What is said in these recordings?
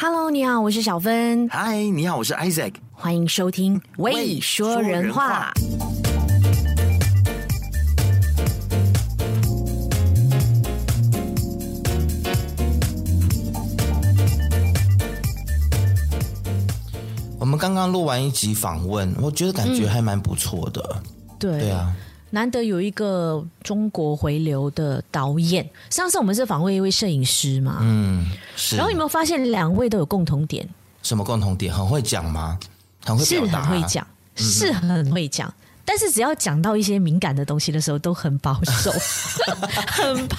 Hello，你好，我是小芬。嗨，你好，我是 Isaac。欢迎收听《未说人话》。我们刚刚录完一集访问，我觉得感觉还蛮不错的。嗯、对，对啊。难得有一个中国回流的导演，上次我们是访问一位摄影师嘛，嗯，是。然后有没有发现两位都有共同点？什么共同点？很会讲吗？很会表达？是很会讲，是很会讲。嗯但是只要讲到一些敏感的东西的时候，都很保守，很怕，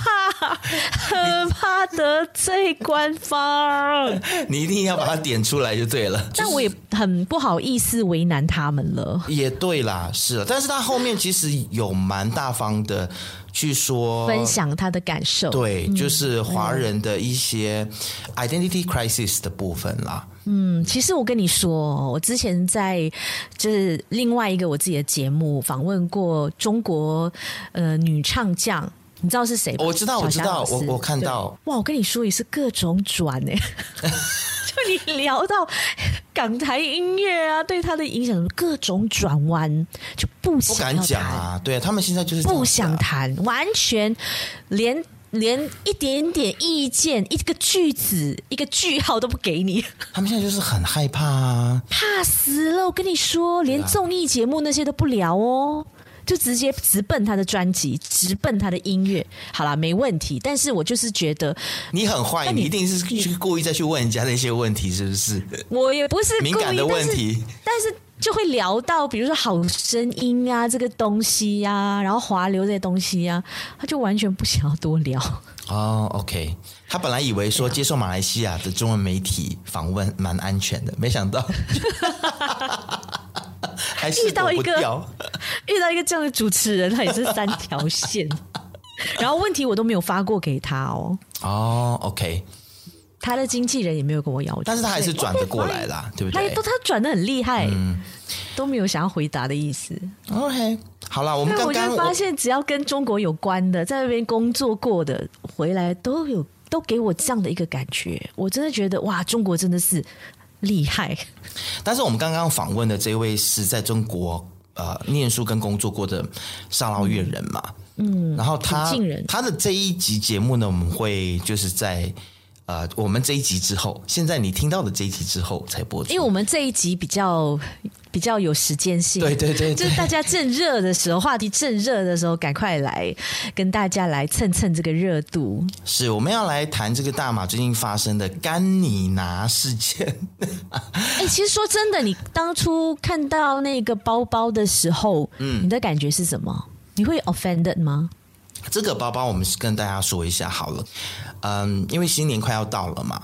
很怕得罪官方。你一定要把它点出来就对了。但我也很不好意思为难他们了。也对啦，是。但是他后面其实有蛮大方的去说，分享他的感受。对，就是华人的一些 identity crisis 的部分啦。嗯，其实我跟你说，我之前在就是另外一个我自己的节目访问过中国呃女唱将，你知道是谁吗？我知道，我知道，我我看到。哇，我跟你说也是各种转哎，就你聊到港台音乐啊，对他的影响各种转弯，就不想不敢讲啊。对啊他们现在就是不想谈，完全连。连一点点意见，一个句子，一个句号都不给你。他们现在就是很害怕啊，怕死了！我跟你说，连综艺节目那些都不聊哦，就直接直奔他的专辑，直奔他的音乐。好啦，没问题。但是我就是觉得你很坏，你，你一定是去故意再去问人家那些问题，是不是？我也不是敏感的问题。但是就会聊到，比如说好声音啊，这个东西呀、啊，然后滑流这些东西呀、啊，他就完全不想要多聊。哦，OK，他本来以为说接受马来西亚的中文媒体访问蛮安全的，没想到 还是遇到一个遇到一个这样的主持人，他也是三条线，然后问题我都没有发过给他哦。哦，OK。他的经纪人也没有跟我要求，但是他还是转得过来啦，对不对？他都，他转的很厉害，嗯，都没有想要回答的意思。OK，好了，我们刚刚我就发现，只要跟中国有关的，在那边工作过的，回来都有都给我这样的一个感觉。我真的觉得哇，中国真的是厉害。但是我们刚刚访问的这位是在中国呃念书跟工作过的沙捞越人嘛，嗯，然后他他的这一集节目呢，我们会就是在。呃，我们这一集之后，现在你听到的这一集之后才播出，因为我们这一集比较比较有时间性，对对对，对，就是大家正热的时候，话题正热的时候，赶快来跟大家来蹭蹭这个热度。是，我们要来谈这个大马最近发生的甘尼拿事件。哎，其实说真的，你当初看到那个包包的时候，嗯，你的感觉是什么？你会 offended 吗？这个包包，我们跟大家说一下好了。嗯，因为新年快要到了嘛，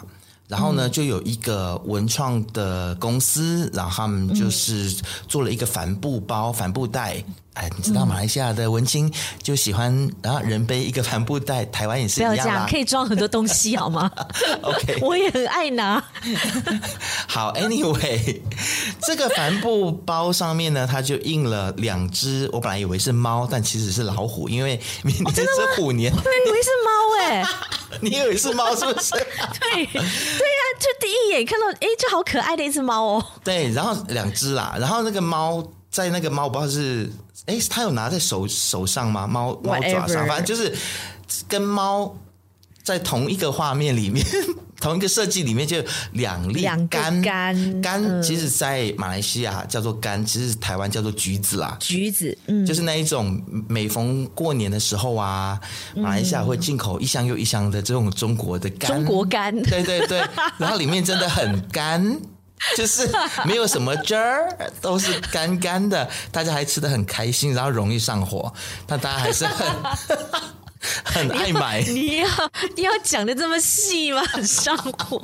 然后呢，就有一个文创的公司，然后他们就是做了一个帆布包、帆布袋。哎，你知道马来西亚的文青就喜欢，然后人背一个帆布袋，台湾也是一样。不要这样，可以装很多东西好吗？OK，我也很爱拿。好，Anyway，这个帆布包上面呢，它就印了两只。我本来以为是猫，但其实是老虎，因为明年是虎年。我以为是猫哎，你以为是猫是不是？对对呀、啊，就第一眼看到，哎，就好可爱的一只猫哦。对，然后两只啦，然后那个猫在那个猫，我不知道是。哎，他有拿在手手上吗？猫猫爪上，反正就是跟猫在同一个画面里面，同一个设计里面就两粒柑柑柑，其实，在马来西亚叫做柑，其实台湾叫做橘子啦。橘子，嗯，就是那一种每逢过年的时候啊，马来西亚会进口一箱又一箱的这种中国的柑，中国柑，对对对，然后里面真的很干。就是没有什么汁儿，都是干干的，大家还吃得很开心，然后容易上火，但大家还是很很爱买。你要你要讲的这么细吗？很上火，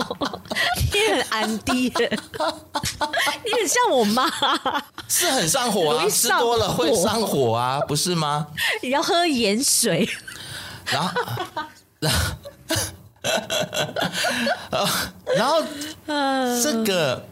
你很安迪的，你很像我妈，是很上火啊，吃多了会上火啊，不是吗？你要喝盐水，然后然后。然后，这个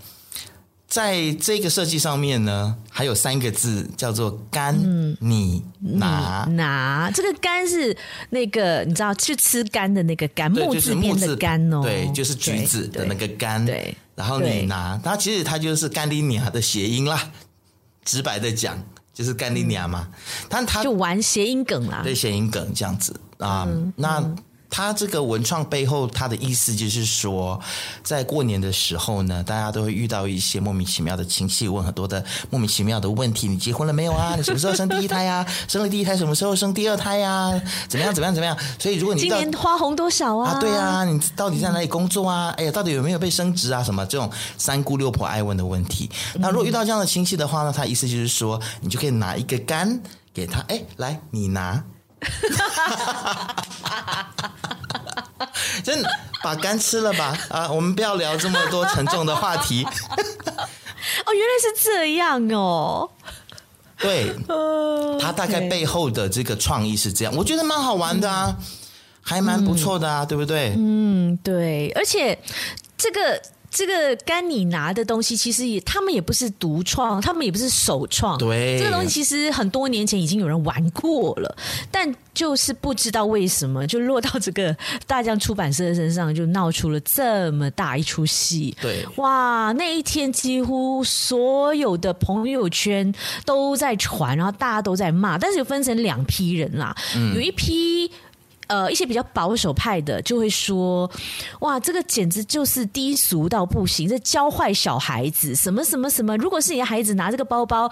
在这个设计上面呢，还有三个字叫做“干你拿”。拿这个“干”是那个你知道，去吃干的那个“干”，木字边的“干”哦，对，就是橘子的那个“干”。对，然后你拿，它其实它就是“甘你娘”的谐音啦。直白的讲，就是“甘你娘”嘛。但它就玩谐音梗啦，对，谐音梗这样子啊。那。他这个文创背后，他的意思就是说，在过年的时候呢，大家都会遇到一些莫名其妙的亲戚，问很多的莫名其妙的问题。你结婚了没有啊？你什么时候生第一胎呀？生了第一胎什么时候生第二胎呀？怎么样？怎么样？怎么样？所以如果你今年花红多少啊？啊，对啊，你到底在哪里工作啊？哎呀，到底有没有被升职啊？什么这种三姑六婆爱问的问题。那如果遇到这样的亲戚的话呢，他意思就是说，你就可以拿一个柑给他，哎，来，你拿。真的把肝吃了吧啊！我们不要聊这么多沉重的话题。哦，原来是这样哦。对，他大概背后的这个创意是这样，我觉得蛮好玩的啊，还蛮不错的啊，对不对？嗯，对，而且这个。这个甘你拿的东西，其实也他们也不是独创，他们也不是首创。对，这个东西其实很多年前已经有人玩过了，但就是不知道为什么就落到这个大江出版社的身上，就闹出了这么大一出戏。对，哇，那一天几乎所有的朋友圈都在传，然后大家都在骂，但是有分成两批人啦，嗯、有一批。呃，一些比较保守派的就会说：“哇，这个简直就是低俗到不行，这教坏小孩子，什么什么什么。如果是你的孩子拿这个包包，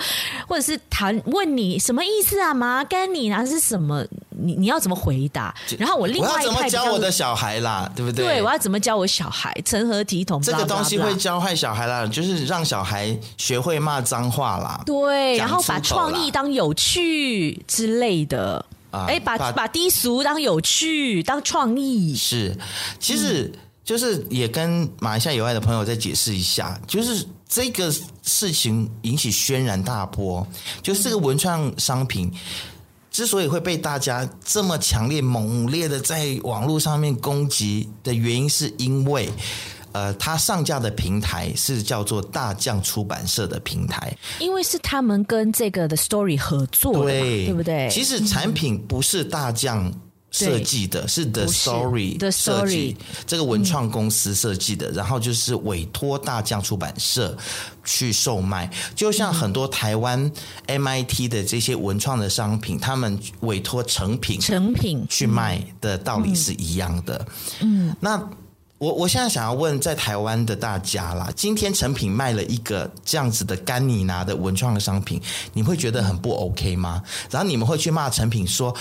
或者是谈问你什么意思啊？妈，跟你拿是什么？你你要怎么回答？然后我另外一派我要怎么教我的小孩啦，对不对？对，我要怎么教我小孩？成何体统？这个东西会教坏小孩啦，就是让小孩学会骂脏话啦。对，然后把创意当有趣之类的。”哎，把把，把低俗当有趣，当创意是，其实就是也跟马来西亚以外的朋友再解释一下，就是这个事情引起轩然大波，就是这个文创商品之所以会被大家这么强烈、猛烈的在网络上面攻击的原因，是因为。呃，它上架的平台是叫做大将出版社的平台，因为是他们跟这个的 Story 合作的，对，对不对？其实产品不是大将设计的，是 The Story 的设计，这个文创公司设计的，然后就是委托大将出版社去售卖，就像很多台湾 MIT 的这些文创的商品，他们委托成品成品去卖的道理是一样的。嗯，那。我我现在想要问，在台湾的大家啦，今天成品卖了一个这样子的甘你拿的文创的商品，你会觉得很不 OK 吗？然后你们会去骂成品说，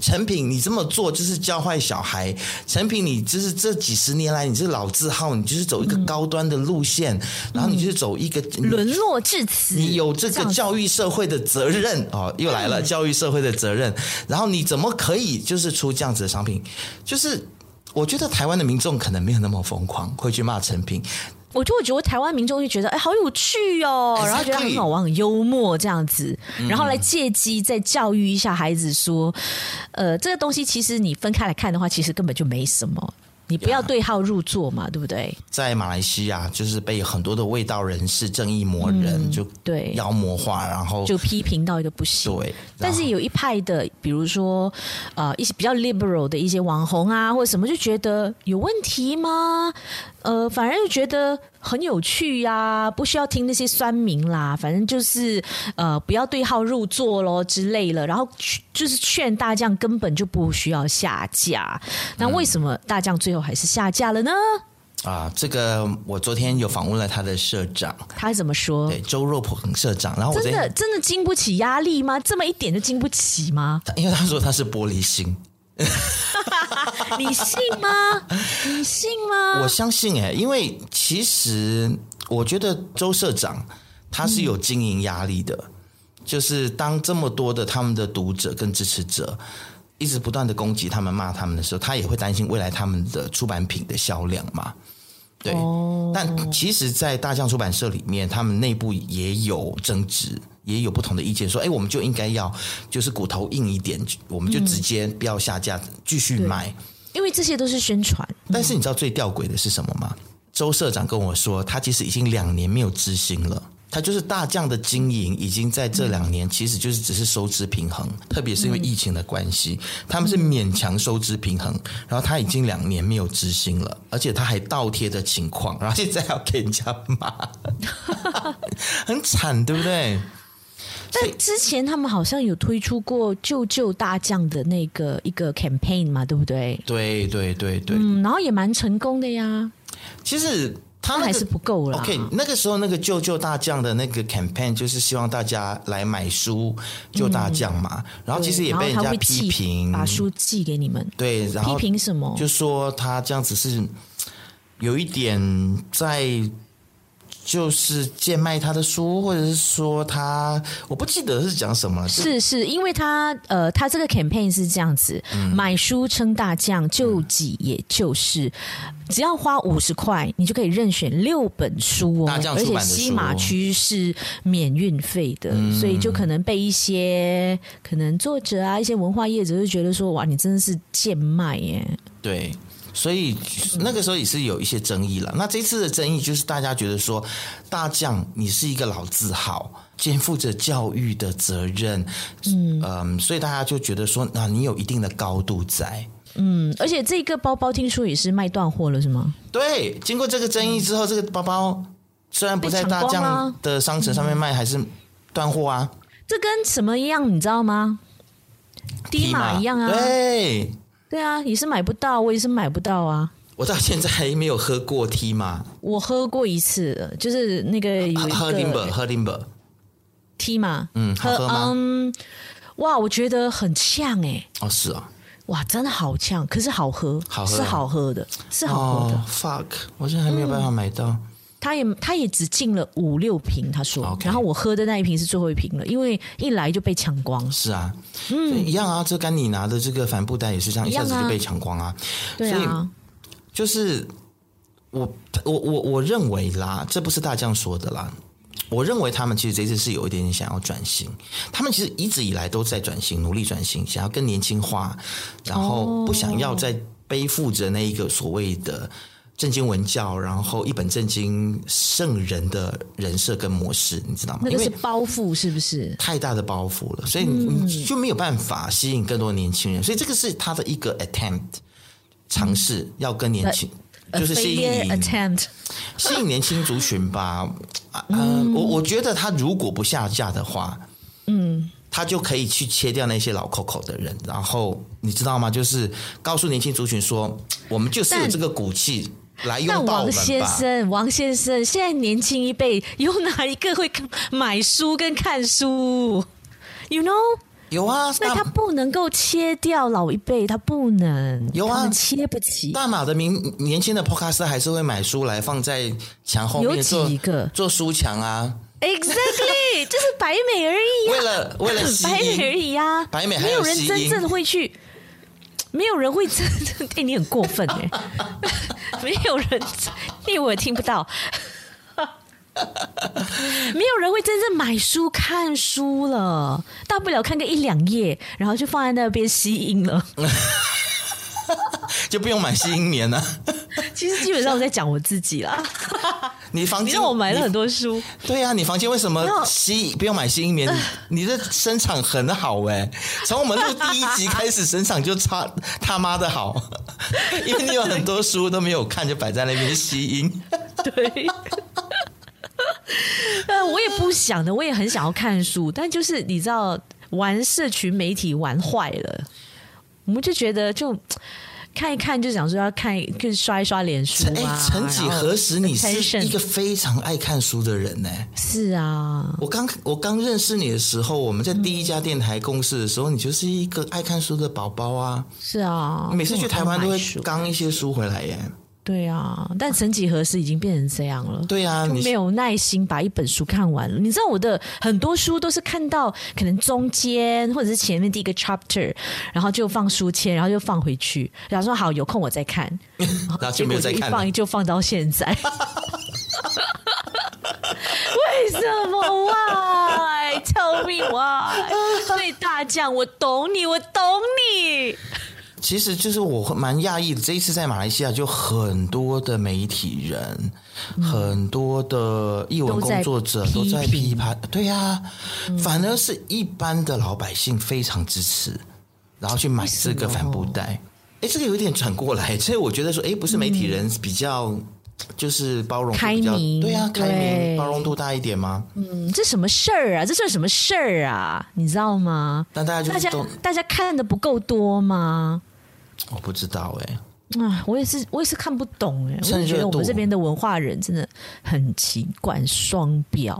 成品你这么做就是教坏小孩，成品你就是这几十年来你是老字号，你就是走一个高端的路线，嗯、然后你就是走一个沦落至此，你有这个教育社会的责任哦，又来了教育社会的责任，然后你怎么可以就是出这样子的商品，就是。我觉得台湾的民众可能没有那么疯狂，会去骂陈平。我就会觉得台湾民众就觉得，哎，好有趣哦，然后觉得很好玩、很幽默这样子，然后来借机再教育一下孩子说，呃，这个东西其实你分开来看的话，其实根本就没什么。你不要对号入座嘛，对不对？在马来西亚，就是被很多的味道人士、正义魔人就对妖魔化，然后就批评到一个不行。对，但是有一派的，比如说呃一些比较 liberal 的一些网红啊，或者什么，就觉得有问题吗？呃，反而就觉得很有趣呀、啊，不需要听那些酸民啦，反正就是呃，不要对号入座咯之类了。然后就是劝大将根本就不需要下架。那为什么大将最后还是下架了呢？啊，这个我昨天有访问了他的社长，他怎么说？对，周若鹏社长。然后我真的真的经不起压力吗？这么一点就经不起吗？因为他说他是玻璃心。你信吗？你信吗？我相信哎、欸，因为其实我觉得周社长他是有经营压力的，嗯、就是当这么多的他们的读者跟支持者一直不断的攻击他们、骂他们的时候，他也会担心未来他们的出版品的销量嘛。对，哦、但其实，在大象出版社里面，他们内部也有争执。也有不同的意见，说：“哎，我们就应该要就是骨头硬一点，我们就直接不要下架，继续卖，因为这些都是宣传。但是你知道最吊诡的是什么吗？周社长跟我说，他其实已经两年没有执行了。他就是大将的经营，已经在这两年，其实就是只是收支平衡，特别是因为疫情的关系，他们是勉强收支平衡。然后他已经两年没有执行了，而且他还倒贴的情况，然后现在要给人家骂，很惨，对不对？但之前他们好像有推出过救救大将的那个一个 campaign 嘛，对不对？对对对对，嗯，然后也蛮成功的呀。其实。他、那个、还是不够了。OK，那个时候那个救救大将的那个 campaign 就是希望大家来买书救大将嘛、嗯。然后其实也被人家批评，把书寄给你们。对，然后批评什么？就说他这样子是有一点在。就是贱卖他的书，或者是说他，我不记得是讲什么。是是，因为他呃，他这个 campaign 是这样子：嗯、买书称大将，救己也就是，只要花五十块，你就可以任选六本书哦。而且西马区是免运费的、嗯，所以就可能被一些可能作者啊，一些文化业者就觉得说，哇，你真的是贱卖耶。对。所以那个时候也是有一些争议了。那这次的争议就是大家觉得说，大将你是一个老字号，肩负着教育的责任，嗯呃，所以大家就觉得说，那你有一定的高度在，嗯，而且这个包包听说也是卖断货了，是吗？对，经过这个争议之后，这个包包虽然不在大将的商城上面卖，还是断货啊。这跟什么一样，你知道吗？低码一样啊，对。对啊，也是买不到，我也是买不到啊。我到现在还没有喝过 T 嘛。我喝过一次，就是那个有一个喝林伯，喝林伯 T 嘛。嗯，好喝吗？嗯，哇，我觉得很呛哎。哦，是啊。哇，真的好呛，可是好喝，好喝，是好喝的，是好喝的。Oh, fuck，我现在还没有办法买到。嗯他也他也只进了五六瓶，他说，okay. 然后我喝的那一瓶是最后一瓶了，因为一来就被抢光。是啊，嗯，一样啊，这跟你拿的这个帆布袋也是这样，一下子就被抢光啊。对啊，所以就是我我我我认为啦，这不是大将说的啦，我认为他们其实这次是有一点点想要转型，他们其实一直以来都在转型，努力转型，想要更年轻化，然后不想要再背负着那一个所谓的。正经文教，然后一本正经圣人的人设跟模式，你知道吗？那个是包袱，是不是？太大的包袱了，所以你就没有办法吸引更多年轻人。所以这个是他的一个 attempt，尝试要跟年轻，就是吸引 attempt 吸引年轻族群吧。嗯，我我觉得他如果不下架的话，嗯，他就可以去切掉那些老 Coco 的人，然后你知道吗？就是告诉年轻族群说，我们就是有这个骨气。来拥抱我们吧。王先生，王先生，现在年轻一辈有哪一个会买书跟看书？You know？有啊，那他不能够切掉老一辈，他不能。有啊，切不起。大马的明年轻的 Podcast 还是会买书来放在墙后面有几个做书墙啊。Exactly，就是白美而已啊。为了为了白美而已啊，白美还没有人真正会去。没有人会真的对你很过分哎，没有人，因为我也听不到，没有人会真正买书看书了，大不了看个一两页，然后就放在那边吸音了。就不用买吸音棉了。其实基本上我在讲我自己啦。你房间，我买了很多书。对呀、啊，你房间为什么吸不用买吸音棉？你的声场很好哎、欸，从我们录第一集开始，声场就差他妈的好，因为你有很多书都没有看，就摆在那边吸音。对。呃，我也不想的，我也很想要看书，但就是你知道，玩社群媒体玩坏了。我们就觉得就看一看，就想说要看，就刷一刷脸书啊。哎，曾几何时，你是一个非常爱看书的人呢？是啊，我刚我刚认识你的时候，我们在第一家电台共事的时候，你就是一个爱看书的宝宝啊。是啊，每次去台湾都会刚一些书回来耶。对啊，但曾几何时已经变成这样了。对啊，你没有耐心把一本书看完了。你知道我的很多书都是看到可能中间或者是前面第一个 chapter，然后就放书签，然后就放回去，然后说好有空我再看，然后就没有再看，放就放到现在。为什么？Why？Tell me why？所以大将，我懂你，我懂你。其实就是我蛮讶异的，这一次在马来西亚就很多的媒体人，嗯、很多的译文工作者都在批判，对呀、啊，嗯、反而是一般的老百姓非常支持，然后去买这个帆布袋。哎，这个有点转过来，所以我觉得说，哎，不是媒体人比较。嗯就是包容开明，对啊，开明包容度大一点吗？嗯，这什么事儿啊？这算什么事儿啊？你知道吗？但大家就大家大家看的不够多吗？我不知道哎、欸，啊，我也是，我也是看不懂哎、欸。我觉得我们这边的文化人真的很奇怪，双标。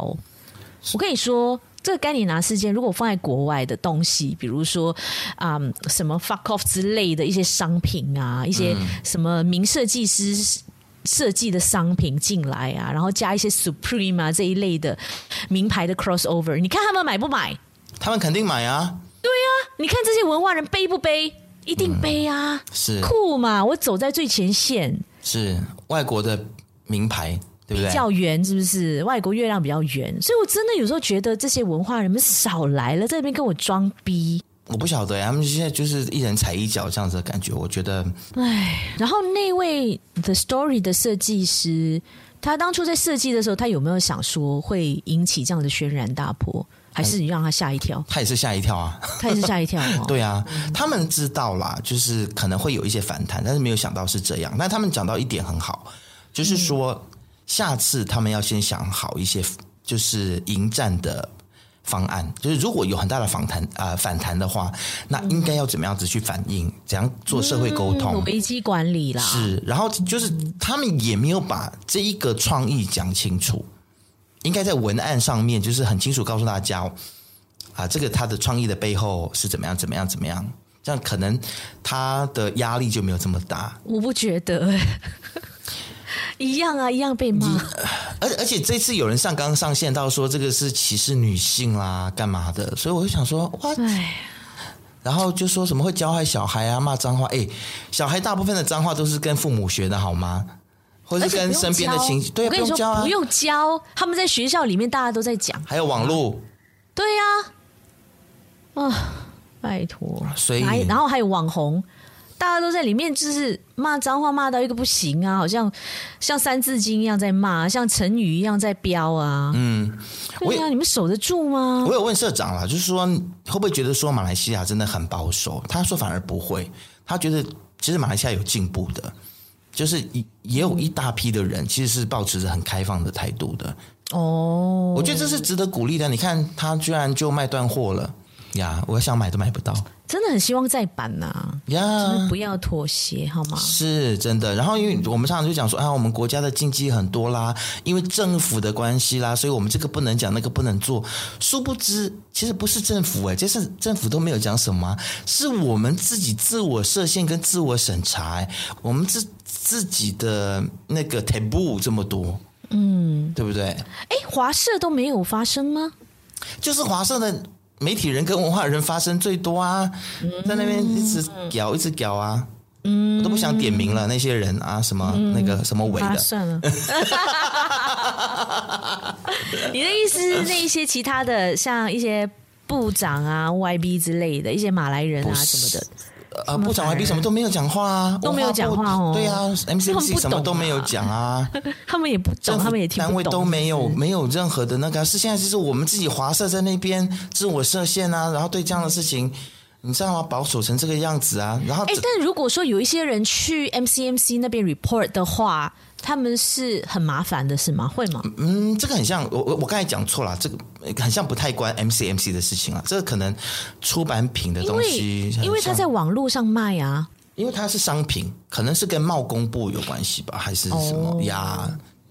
我跟你说，这个该你拿事件，如果放在国外的东西，比如说啊、嗯，什么 fuck off 之类的一些商品啊，一些什么名设计师。设计的商品进来啊，然后加一些 Supreme 啊这一类的名牌的 crossover，你看他们买不买？他们肯定买啊！对啊，你看这些文化人背不背？一定背啊！嗯、是酷嘛？我走在最前线。是外国的名牌，对不对？比较圆是不是？外国月亮比较圆，所以我真的有时候觉得这些文化人们少来了，在那边跟我装逼。我不晓得，他们现在就是一人踩一脚这样子的感觉，我觉得。哎，然后那位 The Story 的设计师，他当初在设计的时候，他有没有想说会引起这样的轩然大波，还是你让他吓一跳？他也是吓一跳啊，他也是吓一跳。对啊，他们知道啦，就是可能会有一些反弹，但是没有想到是这样。那他们讲到一点很好，就是说下次他们要先想好一些，就是迎战的。方案就是，如果有很大的反弹啊、呃、反弹的话，那应该要怎么样子去反应？怎样做社会沟通？嗯、危机管理啦。是，然后就是他们也没有把这一个创意讲清楚，应该在文案上面就是很清楚告诉大家啊、呃，这个他的创意的背后是怎么样怎么样怎么样，这样可能他的压力就没有这么大。我不觉得。一样啊，一样被骂。而而且这次有人上纲上线到说这个是歧视女性啦，干嘛的？所以我就想说，哇，然后就说什么会教坏小孩啊，骂脏话。哎，小孩大部分的脏话都是跟父母学的好吗？或者是跟身边的亲戚？对，我跟你说，不用教他们在学校里面大家都在讲，还有网络。对呀，啊，拜托，所以然后还有网红。大家都在里面，就是骂脏话骂到一个不行啊，好像像三字经一样在骂，像成语一样在飙啊。嗯，对啊，你们守得住吗？我有问社长啦，就是说会不会觉得说马来西亚真的很保守？他说反而不会，他觉得其实马来西亚有进步的，就是也有一大批的人其实是保持着很开放的态度的。哦，我觉得这是值得鼓励的。你看他居然就卖断货了。呀，我想买都买不到，真的很希望再版呐、啊！呀，不要妥协好吗？是真的。然后，因为我们常常就讲说啊，我们国家的禁忌很多啦，因为政府的关系啦，所以我们这个不能讲，那个不能做。殊不知，其实不是政府哎、欸，这是政府都没有讲什么，是我们自己自我设限跟自我审查、欸，我们自自己的那个 taboo 这么多，嗯，对不对？哎，华社都没有发生吗？就是华社的。媒体人跟文化人发生最多啊，在那边一直屌，一直屌啊，嗯，我都不想点名了那些人啊，什么那个什么伟的，啊，算了。你的意思是那一些其他的，像一些部长啊、YB 之类的一些马来人啊什么的。呃，部长 YB 什么都没有讲话啊，都没有讲话哦。对啊，MCMC 什么都没有讲啊，他们也不懂，他们也听不懂。单位都没有没有任何的那个，是现在就是我们自己华社在那边自我设限啊，然后对这样的事情，你知道吗？保守成这个样子啊，然后哎，但如果说有一些人去 MCMC 那边 report 的话。他们是很麻烦的，是吗？会吗？嗯，这个很像我我我刚才讲错了，这个很像不太关 MCMC 的事情啊。这个可能出版品的东西，因为，因为他在网络上卖啊，因为它是商品，可能是跟贸工部有关系吧，还是什么呀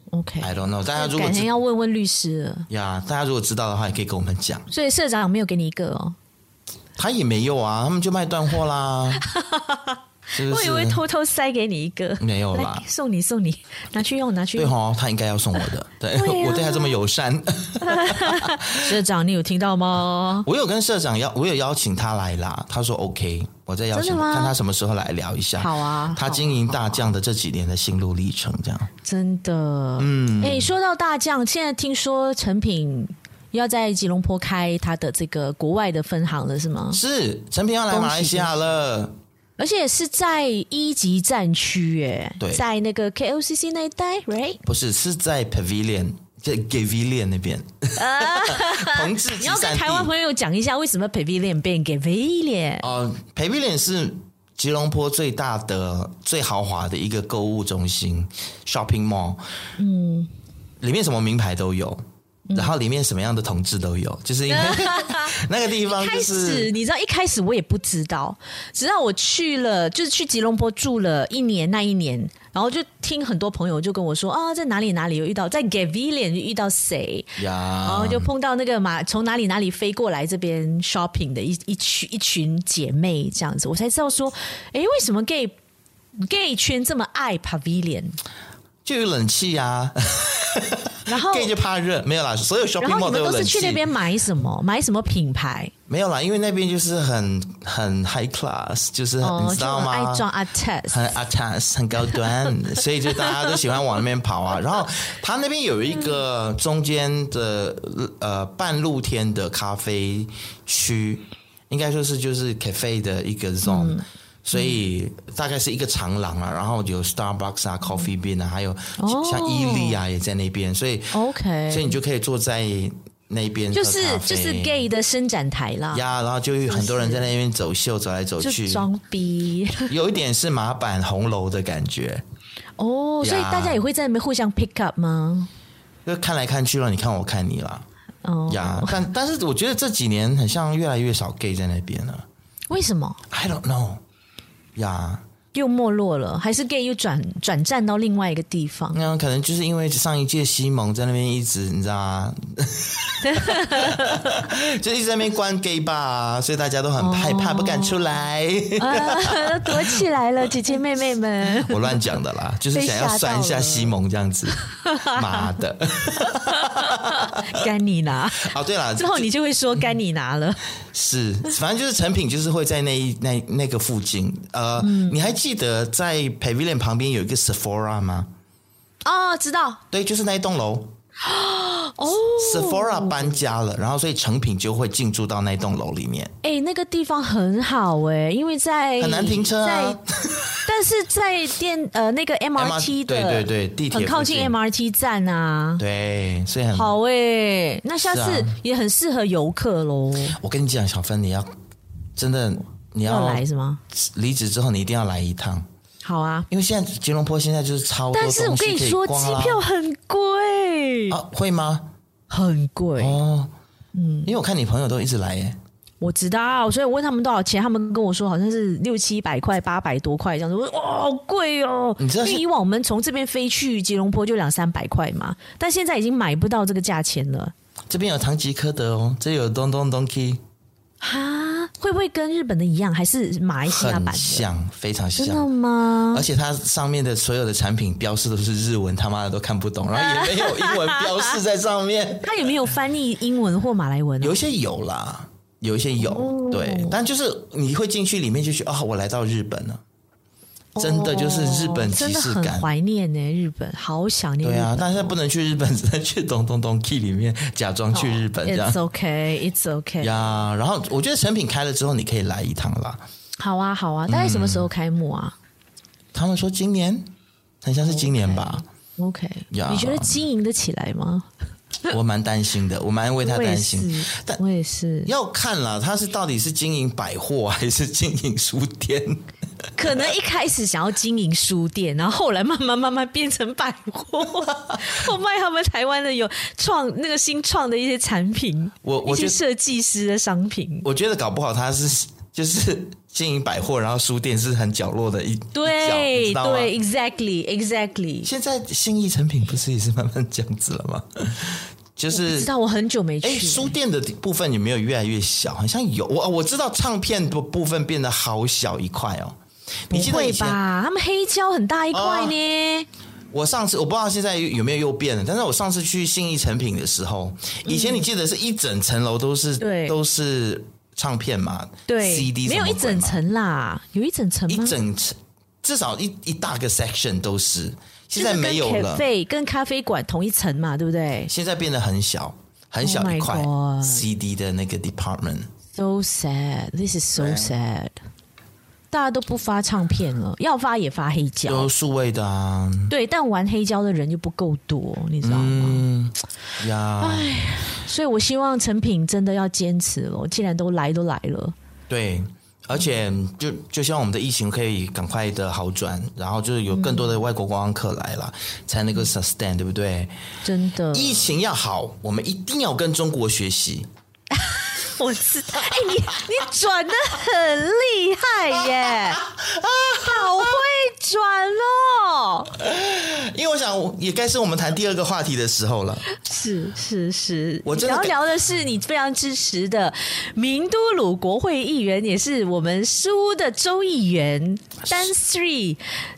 ？OK，I don't know。大家如果改天要问问律师了呀，大家如果知道的话，也可以跟我们讲。所以社长有没有给你一个哦？他也没有啊，他们就卖断货啦。是是，我以为偷偷塞给你一个，没有啦，送你送你，拿去用拿去用。对哦，他应该要送我的，对，对、啊、我对他这么友善。社长，你有听到吗？我有跟社长邀，我有邀请他来啦。他说 OK，我再邀请他，看他什么时候来聊一下。好啊，他经营大将的这几年的心路历程，这样真的。嗯，哎，说到大将，现在听说成品要在吉隆坡开他的这个国外的分行了，是吗？是，陈平要来马来西亚了。而且是在一级战区，耶，对，在那个 KLCC 那一带，right？不是，是在 Pavilion，在 Gavilion 那边。啊，同志，你要跟台湾朋友讲一下，为什么 Pavilion 变 Gavilion？哦、uh,，Pavilion 是吉隆坡最大的、最豪华的一个购物中心 （shopping mall）。嗯，里面什么名牌都有。然后里面什么样的同志都有，就是因为 那个地方就是。开始你知道，一开始我也不知道，直到我去了，就是去吉隆坡住了一年那一年，然后就听很多朋友就跟我说啊，在哪里哪里有遇到，在 Gavilion 就遇到谁呀，然后就碰到那个马从哪里哪里飞过来这边 shopping 的一一群一群姐妹这样子，我才知道说，哎，为什么 gay gay 圈这么爱 Pavilion？就有冷气呀、啊，然后 gay 就怕热，没有啦。所有 shopping mall 都有冷气。都是去那边买什么？买什么品牌？没有啦，因为那边就是很很 high class，就是、哦、你知道吗？爱装 artist，很 artist，很高端，所以就大家都喜欢往那边跑啊。然后他那边有一个中间的呃半露天的咖啡区，应该说是就是 cafe 的一个 zone。嗯所以大概是一个长廊啊，然后有 Starbucks 啊、Coffee Bean 啊，还有像伊利啊也在那边，所以 OK，所以你就可以坐在那边，就是就是 Gay 的伸展台啦。呀，然后就有很多人在那边走秀，走来走去，装逼，有一点是马版红楼的感觉。哦，所以大家也会在那边互相 pick up 吗？就看来看去了，你看我看你啦。哦，呀，但但是我觉得这几年很像越来越少 Gay 在那边了。为什么？I don't know。呀，又没落了，还是 gay 又转转战到另外一个地方？那可能就是因为上一届西蒙在那边一直，你知道吗？就一直在那边关 gay 啊，所以大家都很害怕，哦、不敢出来，啊、躲起来了，姐姐妹妹们。我乱讲的啦，就是想要酸一下西蒙这样子。妈的，该你拿。哦，对了，之后你就会说该你拿了。是，反正就是成品，就是会在那一那那个附近。呃，嗯、你还记得在 Pavilion 旁边有一个 Sephora 吗？哦，知道。对，就是那一栋楼。哦，Sephora 搬家了，然后所以成品就会进驻到那栋楼里面。哎，那个地方很好哎，因为在很难停车啊。但是在电呃那个 MRT 的 MR, 对对对地铁很靠近 MRT 站啊。对，所以很好哎。那下次也很适合游客喽。我跟你讲，小芬，你要真的你要，要来是吗？离职之后你一定要来一趟。好啊，因为现在吉隆坡现在就是超多但是我跟你说，机票很贵啊，会吗？很贵哦，嗯，因为我看你朋友都一直来耶，我知道，所以我问他们多少钱，他们跟我说好像是六七百块、八百多块这样子。我说哇，好贵哦！你知道，因为以往我们从这边飞去吉隆坡就两三百块嘛，但现在已经买不到这个价钱了。这边有唐吉诃德哦，这有东东东 key 哈。会不会跟日本的一样，还是马来西亚版像，非常像。真的吗？而且它上面的所有的产品标示都是日文，他妈的都看不懂，然后也没有英文标示在上面。它也没有翻译英文或马来文？有一些有啦，有一些有，哦、对。但就是你会进去里面就觉得啊、哦，我来到日本了。真的就是日本即视感，很怀念呢。日本好想念。对啊，但是不能去日本，只能去咚咚咚 key 里面假装去日本这样。It's okay, it's okay。呀，然后我觉得成品开了之后，你可以来一趟啦。好啊，好啊，大概什么时候开幕啊？他们说今年，很像是今年吧。OK，你觉得经营得起来吗？我蛮担心的，我蛮为他担心。但我也是要看了，他是到底是经营百货还是经营书店？可能一开始想要经营书店，然后后来慢慢慢慢变成百货，我卖他们台湾的有创那个新创的一些产品，我我一些设计师的商品。我觉得搞不好他是就是经营百货，然后书店是很角落的一对对，exactly exactly。现在新意成品不是也是慢慢这样子了吗？就是知道我很久没去。哎，书店的部分有没有越来越小？好像有，我我知道唱片的部分变得好小一块哦。你记得以前，不会吧？他们黑胶很大一块呢。哦，我上次我不知道现在有没有又变了，但是我上次去信义成品的时候，以前你记得是一整层楼都是，对，都是唱片嘛？对，CD 没有一整层啦，有一整层吗？一整层，至少一一大个 section 都是。现在没有了，跟咖啡馆同一层嘛，对不对？现在变得很小，很小一块 CD 的那个 department。So sad, this is so sad. 大家都不发唱片了，要发也发黑胶，有数位的啊。对，但玩黑胶的人就不够多，你知道吗？嗯呀，哎，所以我希望成品真的要坚持了，既然都来都来了，对。而且就就希望我们的疫情可以赶快的好转，然后就是有更多的外国观光客来了，嗯、才能够 sustain，对不对？真的，疫情要好，我们一定要跟中国学习。我知道，哎，你你转的很厉害耶，好会转哦！因为我想也该是我们谈第二个话题的时候了。是是是，我要聊的是你非常支持的明都鲁国会议员，也是我们书的州议员。Dan Three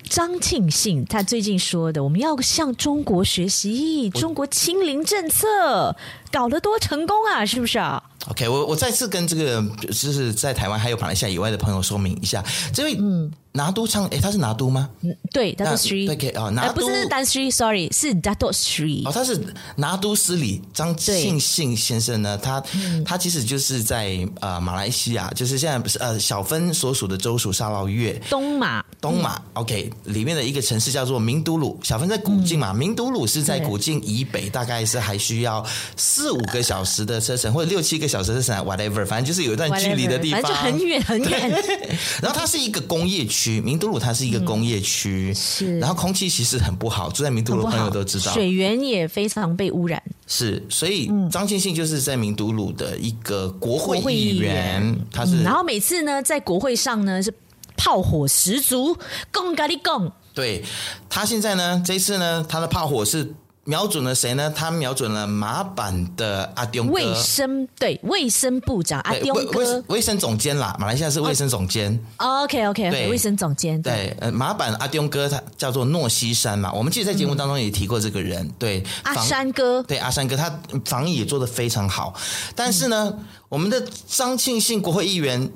张庆信，他最近说的，我们要向中国学习，中国清零政策搞得多成功啊，是不是啊？OK，我我再次跟这个就是在台湾还有马来西亚以外的朋友说明一下，这位嗯。拿督昌，哎，他是拿督吗？嗯，对，Dato Sri。对，哦，拿督不是 Dan Sri，Sorry，是 Dato Sri。哦，他是拿督斯里张庆信先生呢。他、嗯、他其实就是在呃马来西亚，就是现在不是呃小芬所属的州属沙捞越东马东马、嗯、OK 里面的一个城市叫做明都鲁。小芬在古晋嘛，嗯、明都鲁是在古晋以北，大概是还需要四五个小时的车程，或者六七个小时的车程，whatever，反正就是有一段距离的地方，反正就很远很远。然后它是一个工业区。区明都鲁它是一个工业区，嗯、是，然后空气其实很不好，住在明都鲁的朋友都知道，水源也非常被污染。是，所以张庆信就是在明都鲁的一个国会议员，他是、嗯，然后每次呢在国会上呢是炮火十足，共咖喱共。对，他现在呢这一次呢他的炮火是。瞄准了谁呢？他瞄准了马版的阿丢哥，卫生对卫生部长阿丢哥，卫生总监啦，马来西亚是卫生总监。Oh, OK OK，对，卫生总监。对，呃，马版阿丢哥他叫做诺西山嘛，我们记得在节目当中也提过这个人。嗯、对，阿山哥，对阿山哥，他防疫也做得非常好。但是呢，嗯、我们的张庆信国会议员，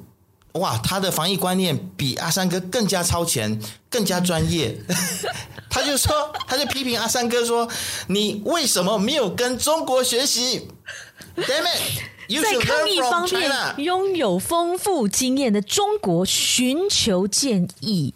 哇，他的防疫观念比阿三哥更加超前，更加专业。他就说，他就批评阿三哥说：“你为什么没有跟中国学习？”Damn it！在抗疫方面拥有丰富经验的中国寻求建议，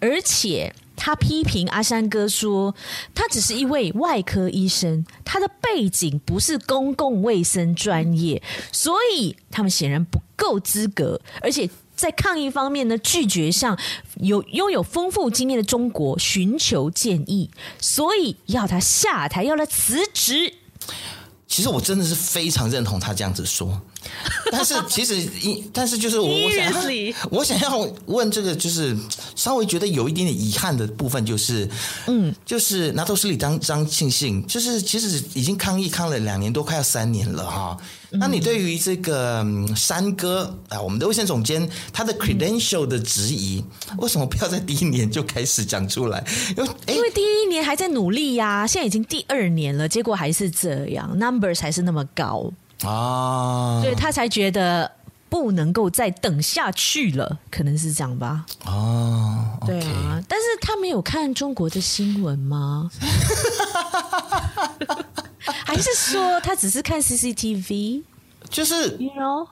而且他批评阿山哥说，他只是一位外科医生，他的背景不是公共卫生专业，所以他们显然不够资格，而且。在抗疫方面呢，拒绝向有拥有丰富经验的中国寻求建议，所以要他下台，要他辞职。其实我真的是非常认同他这样子说，但是其实一但是就是我我想 我想要问这个，就是稍微觉得有一点点遗憾的部分，就是嗯，就是拿督斯里张张庆幸，就是其实已经抗疫抗了两年多，快要三年了哈。那你对于这个山哥啊，我们的卫生总监他的 credential 的质疑，为什么不要在第一年就开始讲出来？因为因为第一年还在努力呀、啊，现在已经第二年了，结果还是这样，numbers 还是那么高啊，所以他才觉得不能够再等下去了，可能是这样吧？哦，对啊，但是他没有看中国的新闻吗？还是说他只是看 CCTV？就是，you know?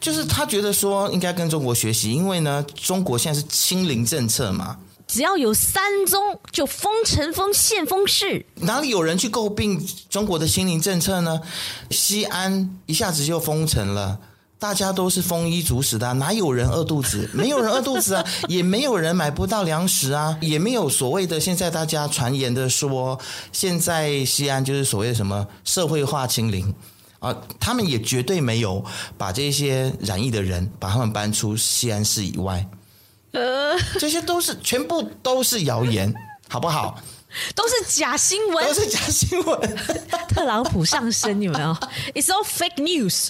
就是他觉得说应该跟中国学习，因为呢，中国现在是清零政策嘛，只要有三宗就封城封县封市，哪里有人去诟病中国的清零政策呢？西安一下子就封城了。大家都是丰衣足食的，哪有人饿肚子？没有人饿肚子啊，也没有人买不到粮食啊，也没有所谓的现在大家传言的说，现在西安就是所谓什么社会化清零啊，他们也绝对没有把这些染疫的人把他们搬出西安市以外，呃，这些都是全部都是谣言，好不好？都是假新闻，都是假新闻，特朗普上身有没有？It's all fake news。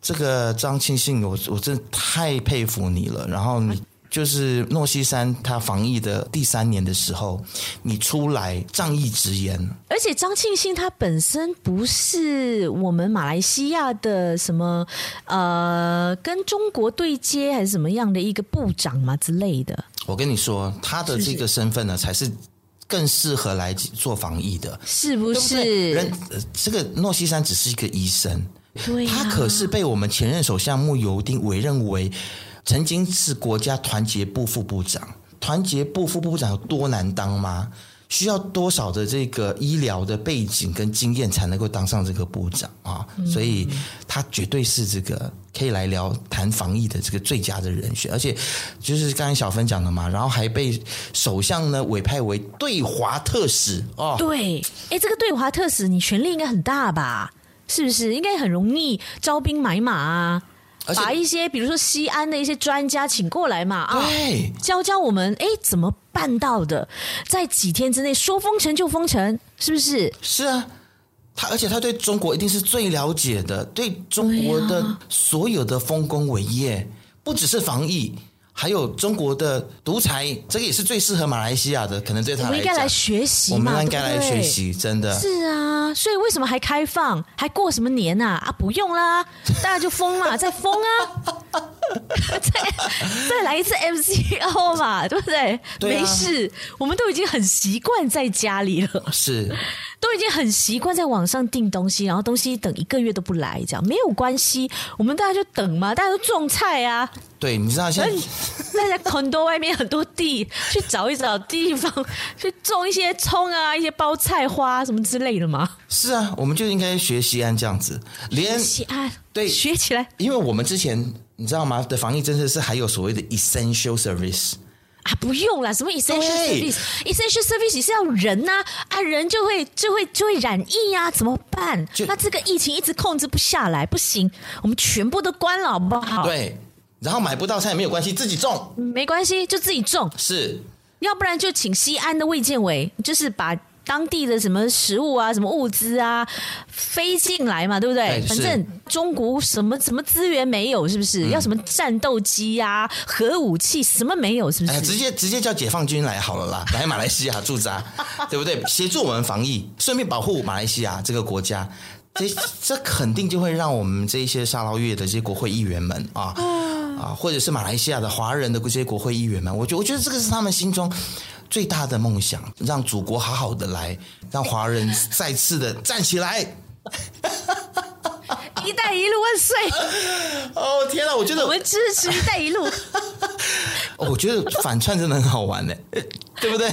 这个张庆信，我我真的太佩服你了。然后你就是诺西山他防疫的第三年的时候，你出来仗义直言。而且张庆信他本身不是我们马来西亚的什么呃，跟中国对接还是什么样的一个部长嘛之类的。我跟你说，他的这个身份呢，才是更适合来做防疫的，是不是？对对人，这个诺西山只是一个医生。对啊、他可是被我们前任首相慕尤丁委任为曾经是国家团结部副部长。团结部副部长有多难当吗？需要多少的这个医疗的背景跟经验才能够当上这个部长啊？所以他绝对是这个可以来聊谈防疫的这个最佳的人选，而且就是刚才小芬讲的嘛，然后还被首相呢委派为对华特使哦。对，哎，这个对华特使你权力应该很大吧？是不是？应该很容易招兵买马啊？把一些比如说西安的一些专家请过来嘛啊，教教我们哎怎么办到的，在几天之内说封城就封城，是不是？是啊，他而且他对中国一定是最了解的，对中国的所有的丰功伟业，不只是防疫。还有中国的独裁，这个也是最适合马来西亚的，可能对他们应该来学习嘛，我们应该来学习，真的是啊。所以为什么还开放，还过什么年啊？啊，不用啦，大家就封嘛，再封啊，再再来一次 MCO 嘛，对不对？对啊，没事，我们都已经很习惯在家里了，是。都已经很习惯在网上订东西，然后东西等一个月都不来，这样没有关系，我们大家就等嘛，大家都种菜啊。对，你知道现在大家很多外面很多地，去找一找地方去种一些葱啊，一些包菜花什么之类的嘛。是啊，我们就应该学西安这样子，连西安对学起来，因为我们之前你知道吗？的防疫政策是还有所谓的 essential service。啊，不用啦，什么 essential service，essential service 是要人呐，啊，啊，人就会就会就会染疫呀，啊，怎么办？那这个疫情一直控制不下来，不行，我们全部都关了，好不好？对，然后买不到菜也没有关系，自己种，没关系，就自己种，是，要不然就请西安的卫健委，就是把。当地的什么食物啊，什么物资啊，飞进来嘛，对不对？反正中国什么什么资源没有，是不是？嗯、要什么战斗机呀、啊、核武器，什么没有，是不是？哎、直接直接叫解放军来好了啦，来马来西亚驻扎，对不对？协助我们防疫，顺便保护马来西亚这个国家，这这肯定就会让我们这一些沙捞越的这些国会议员们啊啊，或者是马来西亚的华人的这些国会议员们，我觉我觉得这个是他们心中。最大的梦想，让祖国好好的来，让华人再次的站起来。一带一路万岁！哦天哪，我觉得我们支持一带一路。我觉得反串真的很好玩呢，对不对？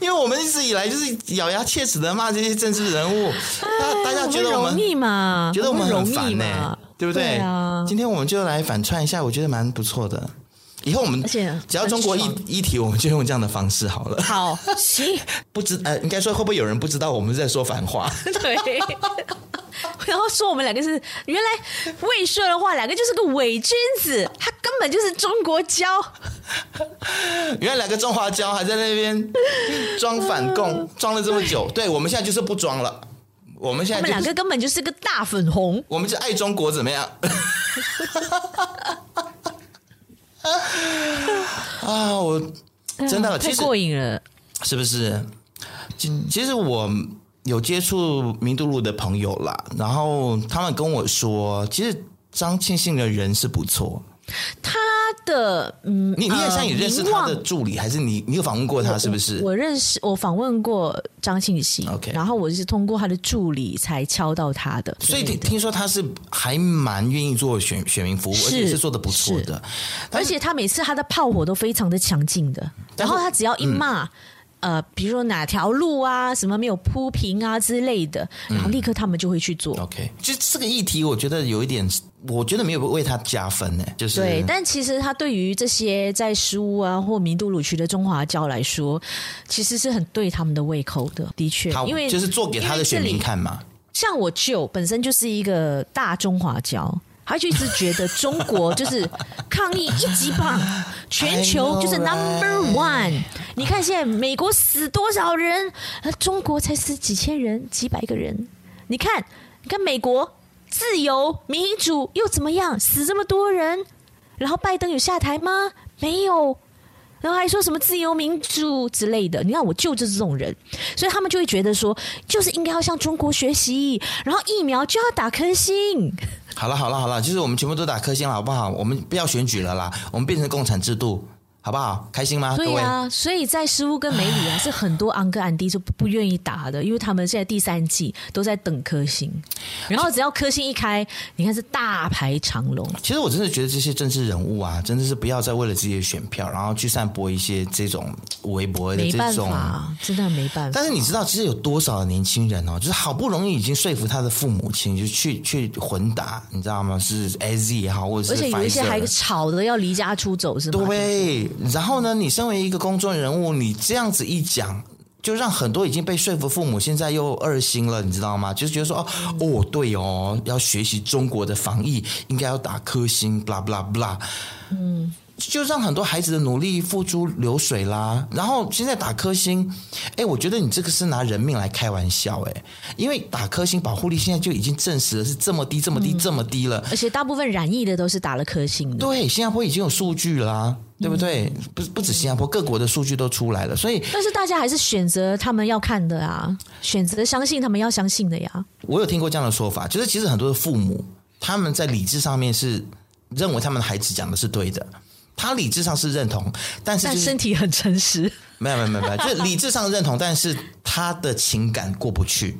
因为我们一直以来就是咬牙切齿的骂这些政治人物，大大家觉得我们容易嘛？觉得我们很烦呢，对不对？对啊。今天我们就来反串一下，我觉得蛮不错的。以后我们只要中国议议题，我们就用这样的方式好了。好，行。不知呃，应该说会不会有人不知道我们在说反话？对。然后说我们两个是原来魏说的话，两个就是个伪君子，他根本就是中国娇。原来两个中华娇还在那边装反共，装了这么久。对，我们现在就是不装了。我们现在、就是、我们两个根本就是个大粉红。我们就爱中国怎么样？啊，我真的太过瘾了，是不是？其实我有接触明都路的朋友啦，然后他们跟我说，其实张庆信的人是不错。他的嗯，你你也像也认识他的助理，还是你你有访问过他是不是？我，我认识，我访问过张庆信，OK，然后我是通过他的助理才敲到他的。所以听说他是还蛮愿意做选选民服务，而且是做的不错的。而且他每次他的炮火都非常的强劲的，然后他只要一骂。嗯呃，比如说哪条路啊，什么没有铺平啊之类的，然后立刻他们就会去做。嗯、OK，就这个议题，我觉得有一点，我觉得没有为他加分呢。就是对，但其实他对于这些在书屋啊或明都鲁区的中华教来说，其实是很对他们的胃口的。的确，因为就是做给他的选民看嘛。像我舅本身就是一个大中华胶。他就一直觉得中国就是抗疫一级棒，全球 就是 number one。你看现在美国死多少人，而中国才死几千人、几百个人。你看，你看美国自由民主又怎么样，死这么多人，然后拜登有下台吗？没有。然后还说什么自由民主之类的，你看我舅就是这种人，所以他们就会觉得说，就是应该要向中国学习，然后疫苗就要打颗星。好了好了好了，就是我们全部都打颗星了，好不好？我们不要选举了啦，我们变成共产制度，好不好？开心吗？对啊，所以在失误跟美里啊，是很多安哥安弟就不愿意打的，因为他们现在第三季都在等颗星，然后只要颗星一开，你看是大排长龙。其实我真的觉得这些政治人物啊，真的是不要再为了自己的选票，然后去散播一些这种微博的这种，没办法，真的没办法。但是你知道，其实有多少的年轻人哦，就是好不容易已经说服他的父母亲，就去去混打，你知道吗？是 AZ 也好，或者是，而且有一些还吵的要离家出走，是吗？对。然后呢，你身为一个公众人物，你这样子一讲，就让很多已经被说服父母现在又二心了，你知道吗？就是觉得说，哦，哦，对哦，要学习中国的防疫，应该要打科兴，blah blah blah，嗯。就让很多孩子的努力付诸流水啦。然后现在打科兴，哎，我觉得你这个是拿人命来开玩笑，哎，因为打科星保护力现在就已经证实了是这么低、这么低、这么低了。而且大部分染疫的都是打了科兴的。对，新加坡已经有数据了啊，对不对？不不止新加坡，各国的数据都出来了。所以，但是大家还是选择他们要看的啊，选择相信他们要相信的呀。我有听过这样的说法，就是其实很多的父母他们在理智上面是认为他们的孩子讲的是对的。他理智上是认同，但是、就是、但身体很诚实。没有没有没有没有，就是理智上认同，但是他的情感过不去，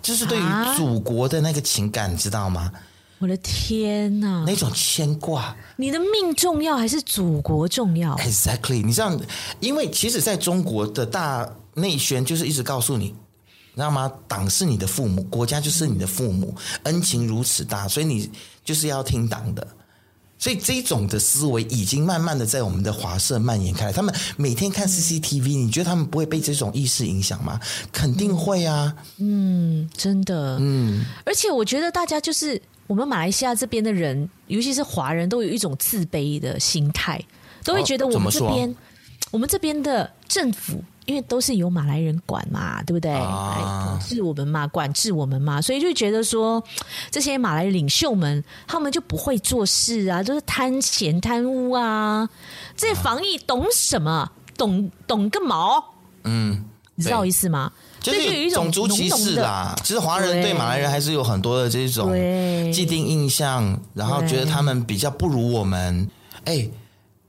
就是对于祖国的那个情感，你知道吗？我的天呐，那种牵挂，你的命重要还是祖国重要？Exactly，你知道，因为其实在中国的大内宣就是一直告诉你，你知道吗？党是你的父母，国家就是你的父母，恩情如此大，所以你就是要听党的。所以这种的思维已经慢慢的在我们的华社蔓延开来。他们每天看 CCTV，你觉得他们不会被这种意识影响吗？肯定会啊。嗯，真的。嗯，而且我觉得大家就是我们马来西亚这边的人，尤其是华人都有一种自卑的心态，都会觉得我们这边，我们这边的政府。因为都是由马来人管嘛，对不对？啊、来统治我们嘛，管制我们嘛，所以就觉得说，这些马来领袖们，他们就不会做事啊，就是贪钱贪污啊。这些防疫懂什么？懂懂个毛？嗯，你知道意思吗？就是有一种种族歧视啦。其实华人对马来人还是有很多的这种既定印象，然后觉得他们比较不如我们。哎。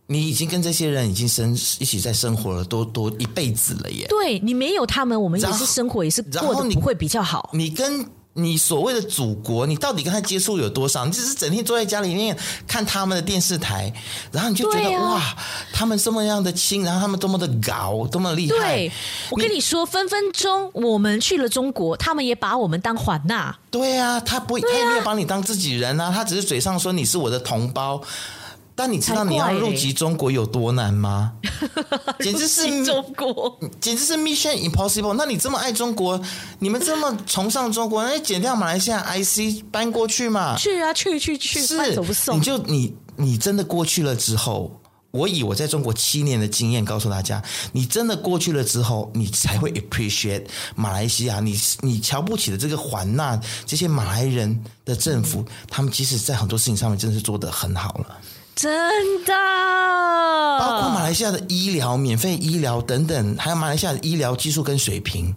你已经跟这些人已经生一起在生活了多多一辈子了耶！对，你没有他们，我们也是生活也是过得不会比较好。你，你跟你所谓的祖国，你到底跟他接触有多少？你只是整天坐在家里面看他们的电视台，然后你就觉得、啊、哇，他们这么样的亲，然后他们多么的搞，多么厉害。对，我跟你说，分分钟我们去了中国，他们也把我们当环纳。对啊，他不会，他也没有把你当自己人啊，他只是嘴上说你是我的同胞。但你知道你要入籍中国有多难吗？简直是中国，简直是 Mission Impossible。那你这么爱中国，你们这么崇尚中国，那你剪掉马来西亚 IC 搬过去嘛？去啊，去去去，是走不送。你就你你真的过去了之后，我以我在中国七年的经验告诉大家，你真的过去了之后，你才会 appreciate 马来西亚。你你瞧不起的这个环纳这些马来人的政府，他们其实在很多事情上面真的是做得很好了。真的，包括马来西亚的医疗、免费医疗等等，还有马来西亚的医疗技术跟水平。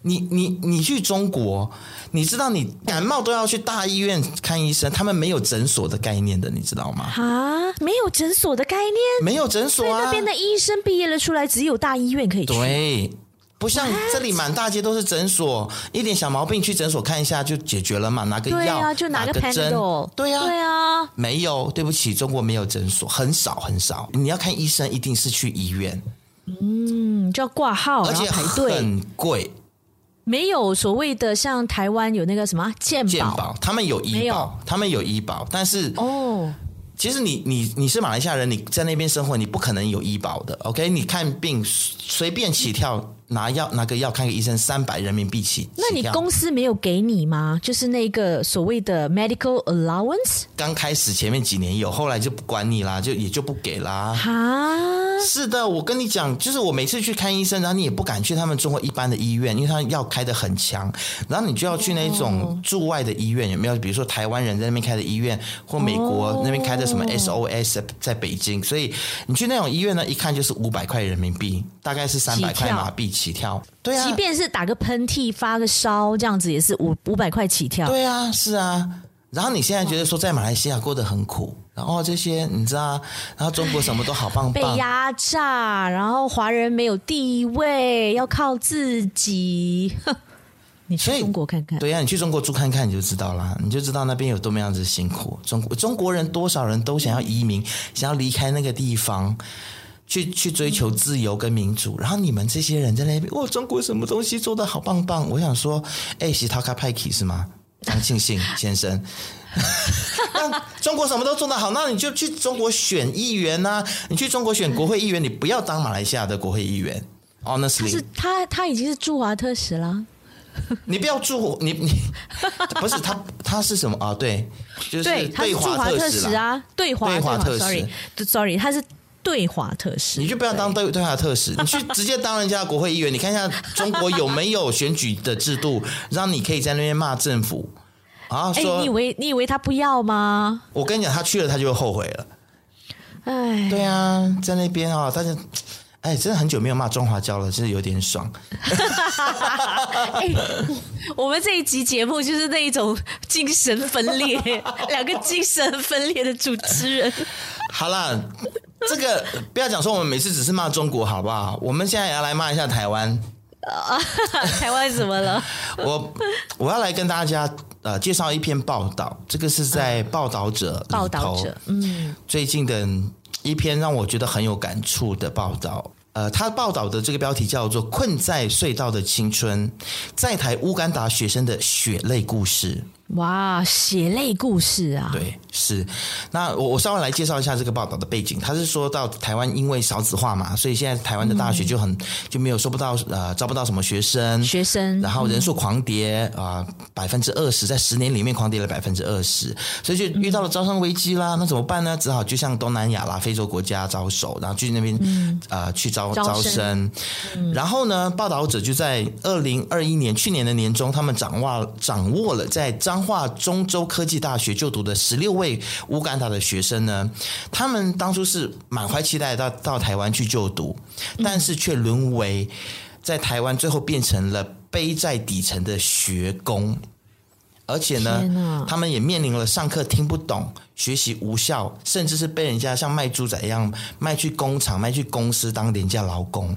你你你去中国，你知道你感冒都要去大医院看医生，他们没有诊所的概念的，你知道吗？啊，没有诊所的概念，没有诊所啊，那边的医生毕业了出来，只有大医院可以去。对。不像这里满大街都是诊所，一点小毛病去诊所看一下就解决了嘛，拿个药，啊，就拿个针，对啊，对啊，没有，对不起，中国没有诊所，很少很少。你要看医生，一定是去医院，嗯，就要挂号，而且排队，很贵。没有所谓的像台湾有那个什么健保，健保他们有医保，他们有医保，但是哦。其实你你你是马来西亚人，你在那边生活，你不可能有医保的。OK，你看病随便起跳，拿药拿个药看个医生，三百人民币起。那你公司没有给你吗？就是那个所谓的 medical allowance。刚开始前面几年有，后来就不管你啦，就也就不给啦。哈。是的，我跟你讲，就是我每次去看医生，然后你也不敢去他们中国一般的医院，因为他药开的很强，然后你就要去那种驻外的医院，有没有？比如说台湾人在那边开的医院，或美国那边开的什么 SOS 在北京，所以你去那种医院呢，一看就是五百块人民币，大概是三百块马币起跳。对啊，即便是打个喷嚏、发个烧这样子，也是五五百块起跳。对啊，是啊。然后你现在觉得说在马来西亚过得很苦，然后这些你知道，然后中国什么都好棒 棒，被压榨，然后华人没有地位，要靠自己。你去中国看看，对呀、啊，你去中国住看看，你就知道了，你就知道那边有多么样子辛苦。中国中国人多少人都想要移民，想要离开那个地方，去去追求自由跟民主。然后你们这些人在那边，哇，中国什么东西做的好棒棒？我想说，哎，是陶卡派克是吗？张庆信 先生，那中国什么都做得好，那你就去中国选议员呐、啊，你去中国选国会议员，你不要当马来西亚的国会议员。Honestly，是他他已经是驻华特使了。你不要驻你你不是他他是什么啊？对，就是对华特使啊，对华特使。Sorry，Sorry，他是对华特使。你就不要当对对华特使，你去直接当人家国会议员。你看一下中国有没有选举的制度，让你可以在那边骂政府啊？说、欸、你以为你以为他不要吗？我跟你讲，他去了他就会后悔了。哎，对啊，在那边啊，但是。哎，真的很久没有骂中华胶了，真的有点爽。哎，我们这一集节目就是那一种精神分裂，两个精神分裂的主持人。好啦，这个不要讲说我们每次只是骂中国，好不好？我们现在也要来骂一下台湾。台湾怎么了？我我要来跟大家呃介绍一篇报道，这个是在报道者报道者，嗯，最近的。一篇让我觉得很有感触的报道，呃，他报道的这个标题叫做《困在隧道的青春：在台乌干达学生的血泪故事》。哇，血泪故事啊！对，是。那我我稍微来介绍一下这个报道的背景。他是说到台湾因为少子化嘛，所以现在台湾的大学就很、嗯、就没有收不到呃招不到什么学生，学生，然后人数狂跌啊，百分之二十，在十年里面狂跌了百分之二十，所以就遇到了招生危机啦。那怎么办呢？只好就向东南亚啦、非洲国家招手，然后去那边、嗯、呃去招招生。嗯、然后呢，报道者就在二零二一年去年的年中，他们掌握掌握了在招彰化中州科技大学就读的十六位乌干达的学生呢，他们当初是满怀期待到到台湾去就读，但是却沦为在台湾最后变成了背在底层的学工，而且呢，他们也面临了上课听不懂、学习无效，甚至是被人家像卖猪仔一样卖去工厂、卖去公司当廉价劳工。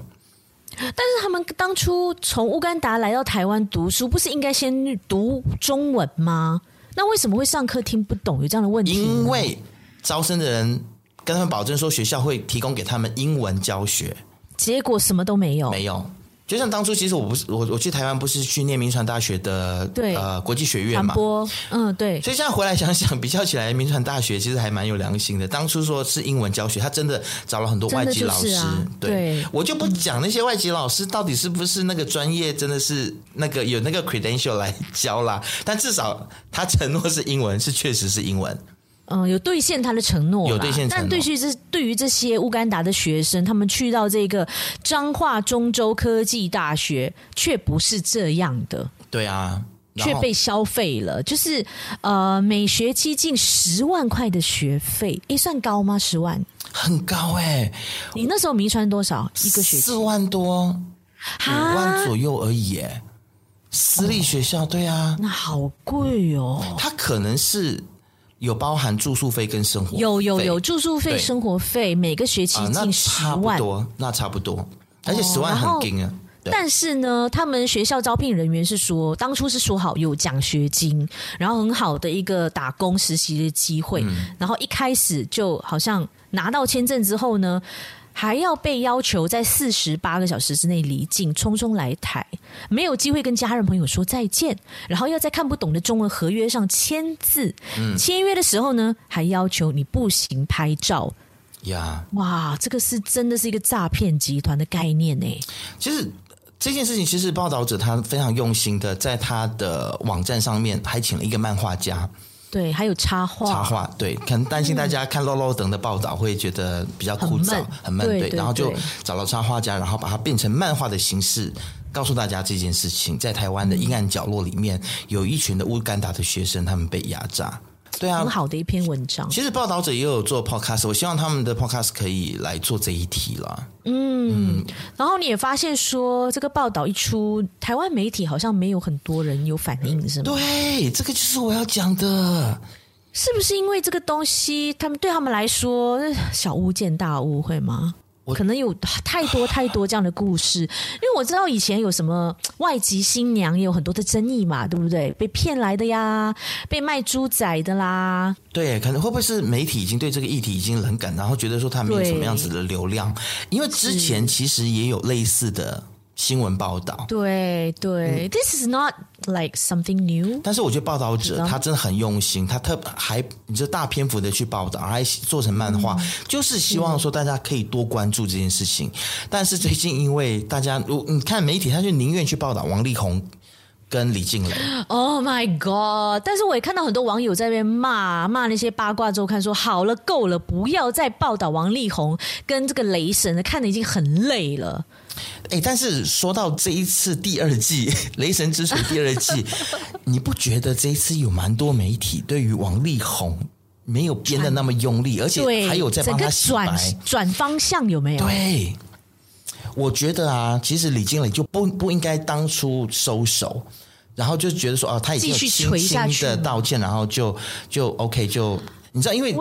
但是他们当初从乌干达来到台湾读书，不是应该先读中文吗？那为什么会上课听不懂？有这样的问题？因为招生的人跟他们保证说学校会提供给他们英文教学，结果什么都没有，没有。就像当初，其实我不是我我去台湾不是去念铭传大学的对呃国际学院嘛，嗯对，所以现在回来想想，比较起来，铭传大学其实还蛮有良心的。当初说是英文教学，他真的找了很多外籍老师，啊、对，对我就不讲那些外籍老师到底是不是那个专业，真的是那个有那个 credential 来教啦。但至少他承诺是英文，是确实是英文。嗯，有兑现他的承诺，有兑现承诺。但对于这对于这些乌干达的学生，他们去到这个彰化中州科技大学，却不是这样的。对啊，却被消费了，就是呃，每学期近十万块的学费，诶，算高吗？十万很高哎、欸。你那时候迷传多少一个学期？四万多，五万左右而已哎。私立学校，哦、对啊，那好贵哦。他可能是。有包含住宿费跟生活费，有有有住宿费、生活费，每个学期近十万，那差不多，那差不多，而且十万很紧啊。对但是呢，他们学校招聘人员是说，当初是说好有奖学金，然后很好的一个打工实习的机会，嗯、然后一开始就好像拿到签证之后呢。还要被要求在四十八个小时之内离境，匆匆来台，没有机会跟家人朋友说再见，然后要在看不懂的中文合约上签字。嗯，签约的时候呢，还要求你不行拍照。呀，哇，这个是真的是一个诈骗集团的概念呢。其实这件事情，其实报道者他非常用心的，在他的网站上面还请了一个漫画家。对，还有插画，插画对，可能担心大家看 Lolo 等的报道会觉得比较枯燥、很闷，对，然后就找了插画家，然后把它变成漫画的形式，告诉大家这件事情，在台湾的阴暗角落里面，有一群的乌干达的学生，他们被压榨。对啊，很好的一篇文章。其实报道者也有做 podcast，我希望他们的 podcast 可以来做这一题了。嗯，嗯，然后你也发现说，这个报道一出，台湾媒体好像没有很多人有反应，是吗？对，这个就是我要讲的。是不是因为这个东西，他们对他们来说小巫见大巫，会吗？可能有太多 太多这样的故事，因为我知道以前有什么 外籍新娘也有很多的争议嘛，对不对？被骗来的呀，被卖猪仔的啦。对，可能会不会是媒体已经对这个议题已经冷感，然后觉得说他没有什么样子的流量？因为之前其实也有类似的。新闻报道，对对、嗯、，This is not like something new。但是我觉得报道者他真的很用心，他特还你这大篇幅的去报道，还做成漫画，嗯、就是希望说大家可以多关注这件事情。但是最近因为大家，你看媒体，他就宁愿去报道王力宏跟李静蕾。Oh my god！但是我也看到很多网友在那边骂骂那些八卦周刊，说好了够了，不要再报道王力宏跟这个雷神了，看的已经很累了。哎，但是说到这一次第二季《雷神之锤》第二季，你不觉得这一次有蛮多媒体对于王力宏没有编的那么用力，而且还有在帮他洗白转转方向有没有？对，我觉得啊，其实李靓蕾就不不应该当初收手，然后就觉得说啊，他已经轻轻的道歉，然后就就 OK 就。你知道，因为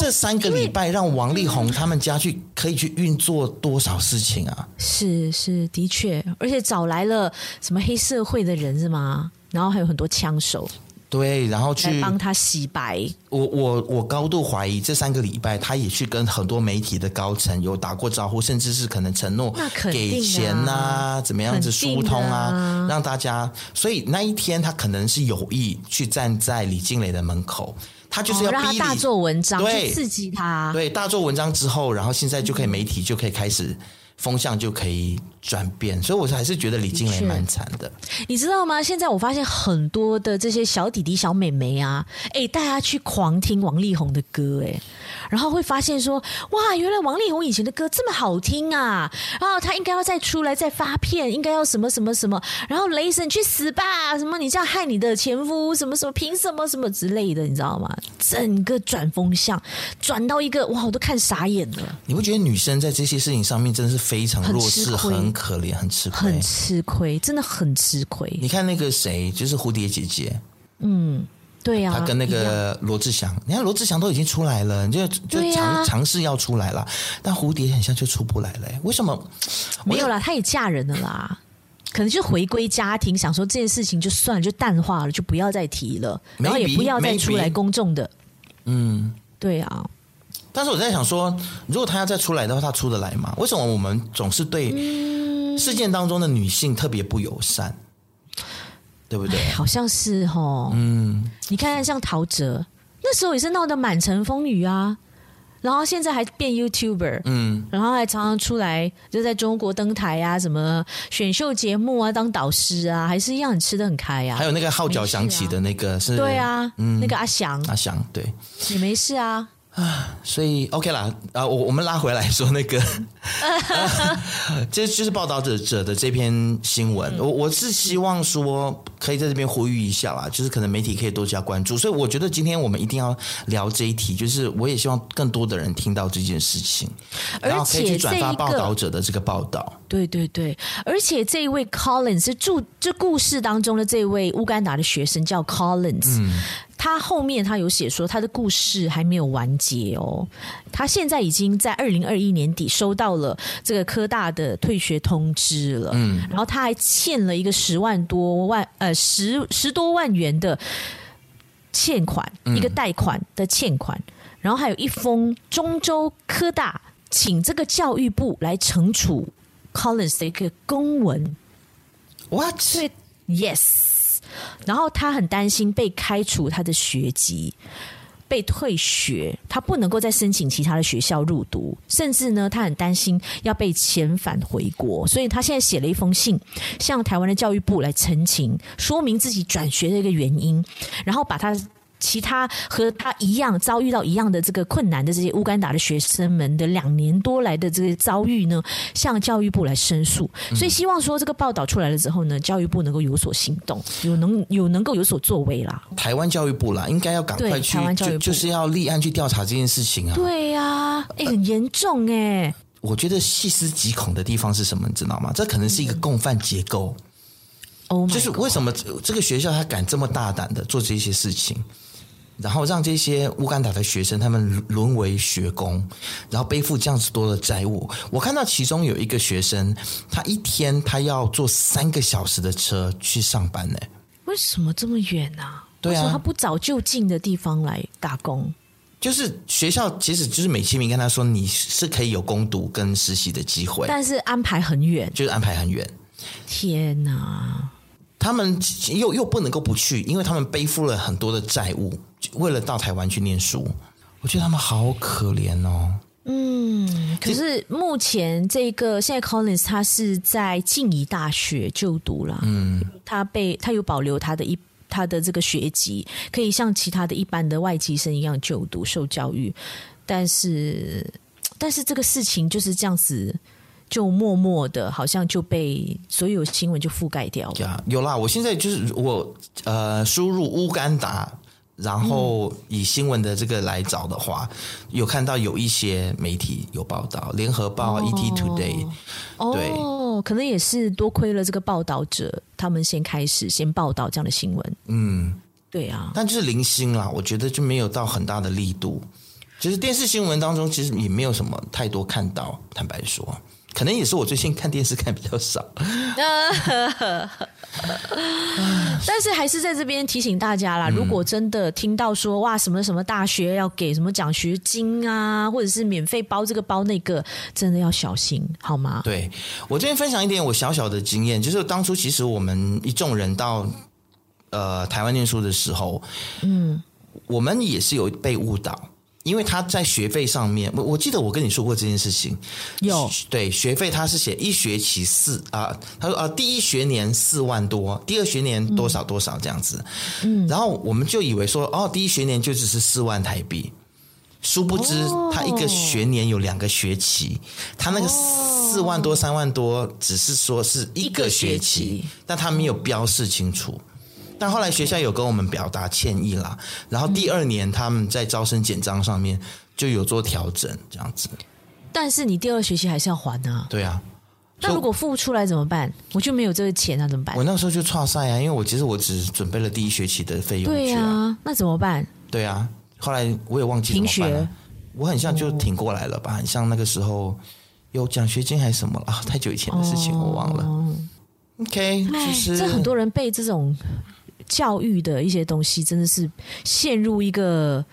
这三个礼拜让王力宏他们家去可以去运作多少事情啊？是是，的确，而且找来了什么黑社会的人是吗？然后还有很多枪手，对，然后去帮他洗白。我我我高度怀疑这三个礼拜他也去跟很多媒体的高层有打过招呼，甚至是可能承诺给钱啊，怎么样子疏通啊，让大家。所以那一天他可能是有意去站在李静蕾的门口。他就是要逼你、哦、让他大做文章，去，刺激他。对，大做文章之后，然后现在就可以媒体就可以开始风向就可以转变，所以我还是觉得李靓蕾蛮惨的。你知道吗？现在我发现很多的这些小弟弟、小妹妹啊，哎，大家去狂听王力宏的歌，哎。然后会发现说，哇，原来王力宏以前的歌这么好听啊！然后他应该要再出来再发片，应该要什么什么什么。然后雷神去死吧！什么你这样害你的前夫？什么什么？凭什么什么之类的？你知道吗？整个转风向，转到一个哇，我都看傻眼了。你不觉得女生在这些事情上面真的是非常弱势，很，很可怜，很吃亏，很吃亏，真的很吃亏。你看那个谁，就是蝴蝶姐姐，嗯。对呀、啊，他跟那个罗志祥，你看罗志祥都已经出来了，你就就尝、啊、尝试要出来了，但蝴蝶很像就出不来了，为什么？没有啦，她也嫁人了啦，可能就回归家庭，想说这件事情就算了，就淡化了，就不要再提了，maybe, 然后也不要再出来公众的。嗯，对啊。但是我在想说，如果他要再出来的话，他出得来吗？为什么我们总是对事件当中的女性特别不友善？对不对？好像是哦。嗯，你看看像陶喆，那时候也是闹得满城风雨啊，然后现在还变 YouTuber，嗯，然后还常常出来就在中国登台啊，什么选秀节目啊，当导师啊，还是一样很吃得很开啊。还有那个号角响起的那个是，对啊，嗯，那个阿翔，阿翔，对，你没事啊。啊，所以 OK 啦，啊，我我们拉回来说那个，啊、这就是报道者者的这篇新闻。我我是希望说，可以在这边呼吁一下啦，就是可能媒体可以多加关注。所以我觉得今天我们一定要聊这一题，就是我也希望更多的人听到这件事情，然后可以去转发报道者的这个报道。对对对，而且这一位 Collins 是住这故事当中的这位乌干达的学生叫 Collins。嗯他后面他有写说他的故事还没有完结哦，他现在已经在二零二一年底收到了这个科大的退学通知了，嗯，然后他还欠了一个十万多万呃十十多万元的欠款，一个贷款的欠款，然后还有一封中州科大请这个教育部来惩处 Collins 的一个公文，What？对，Yes。然后他很担心被开除他的学籍，被退学，他不能够再申请其他的学校入读，甚至呢，他很担心要被遣返回国，所以他现在写了一封信，向台湾的教育部来澄清，说明自己转学的一个原因，然后把他其他和他一样遭遇到一样的这个困难的这些乌干达的学生们的两年多来的这个遭遇呢，向教育部来申诉。所以希望说这个报道出来了之后呢，教育部能够有所行动，有能有能够有所作为啦。台湾教育部啦，应该要赶快去，台湾教育部就，就是要立案去调查这件事情啊。对呀、啊，哎、欸，很严重哎、欸。我觉得细思极恐的地方是什么？你知道吗？这可能是一个共犯结构。哦、嗯，就是为什么这个学校他敢这么大胆的做这些事情，然后让这些乌干达的学生他们沦为学工，然后背负这样子多的债务。我看到其中有一个学生，他一天他要坐三个小时的车去上班呢。为什么这么远呢、啊？对啊，他不找就近的地方来打工。就是学校其实就是美其名跟他说，你是可以有攻读跟实习的机会，但是安排很远，就是安排很远。天哪！他们又又不能够不去，因为他们背负了很多的债务，为了到台湾去念书。我觉得他们好可怜哦。嗯，可是目前这个现在 Collins 他是在静宜大学就读了，嗯，他被他有保留他的一。他的这个学籍可以像其他的一般的外籍生一样就读受教育，但是但是这个事情就是这样子，就默默的，好像就被所有新闻就覆盖掉了。有啦，我现在就是我呃输入乌干达。然后以新闻的这个来找的话，嗯、有看到有一些媒体有报道，《联合报》哦、ET Today，对，哦，可能也是多亏了这个报道者，他们先开始先报道这样的新闻。嗯，对啊，但就是零星啦，我觉得就没有到很大的力度。其实电视新闻当中，其实也没有什么太多看到，坦白说。可能也是我最近看电视看比较少，但是还是在这边提醒大家啦，如果真的听到说哇什么什么大学要给什么奖学金啊，或者是免费包这个包那个，真的要小心好吗？对，我这边分享一点我小小的经验，就是当初其实我们一众人到呃台湾念书的时候，嗯，我们也是有被误导。因为他在学费上面，我我记得我跟你说过这件事情。有对学费，他是写一学期四啊，他说啊，第一学年四万多，第二学年多少多少这样子。嗯，然后我们就以为说，哦，第一学年就只是四万台币，殊不知他一个学年有两个学期，他那个四万多三万多只是说是一个学期，但他没有标示清楚。但后来学校有跟我们表达歉意啦，然后第二年他们在招生简章上面就有做调整，这样子。但是你第二学期还是要还啊？对啊。那如果付不出来怎么办？我就没有这个钱，啊怎么办？我那时候就剉赛啊，因为我其实我只准备了第一学期的费用。对啊，那怎么办？对啊，后来我也忘记。停学。我很像就挺过来了吧，很像那个时候有奖学金还是什么了啊？太久以前的事情我忘了。哦、OK，其实这很多人被这种。教育的一些东西真的是陷入一个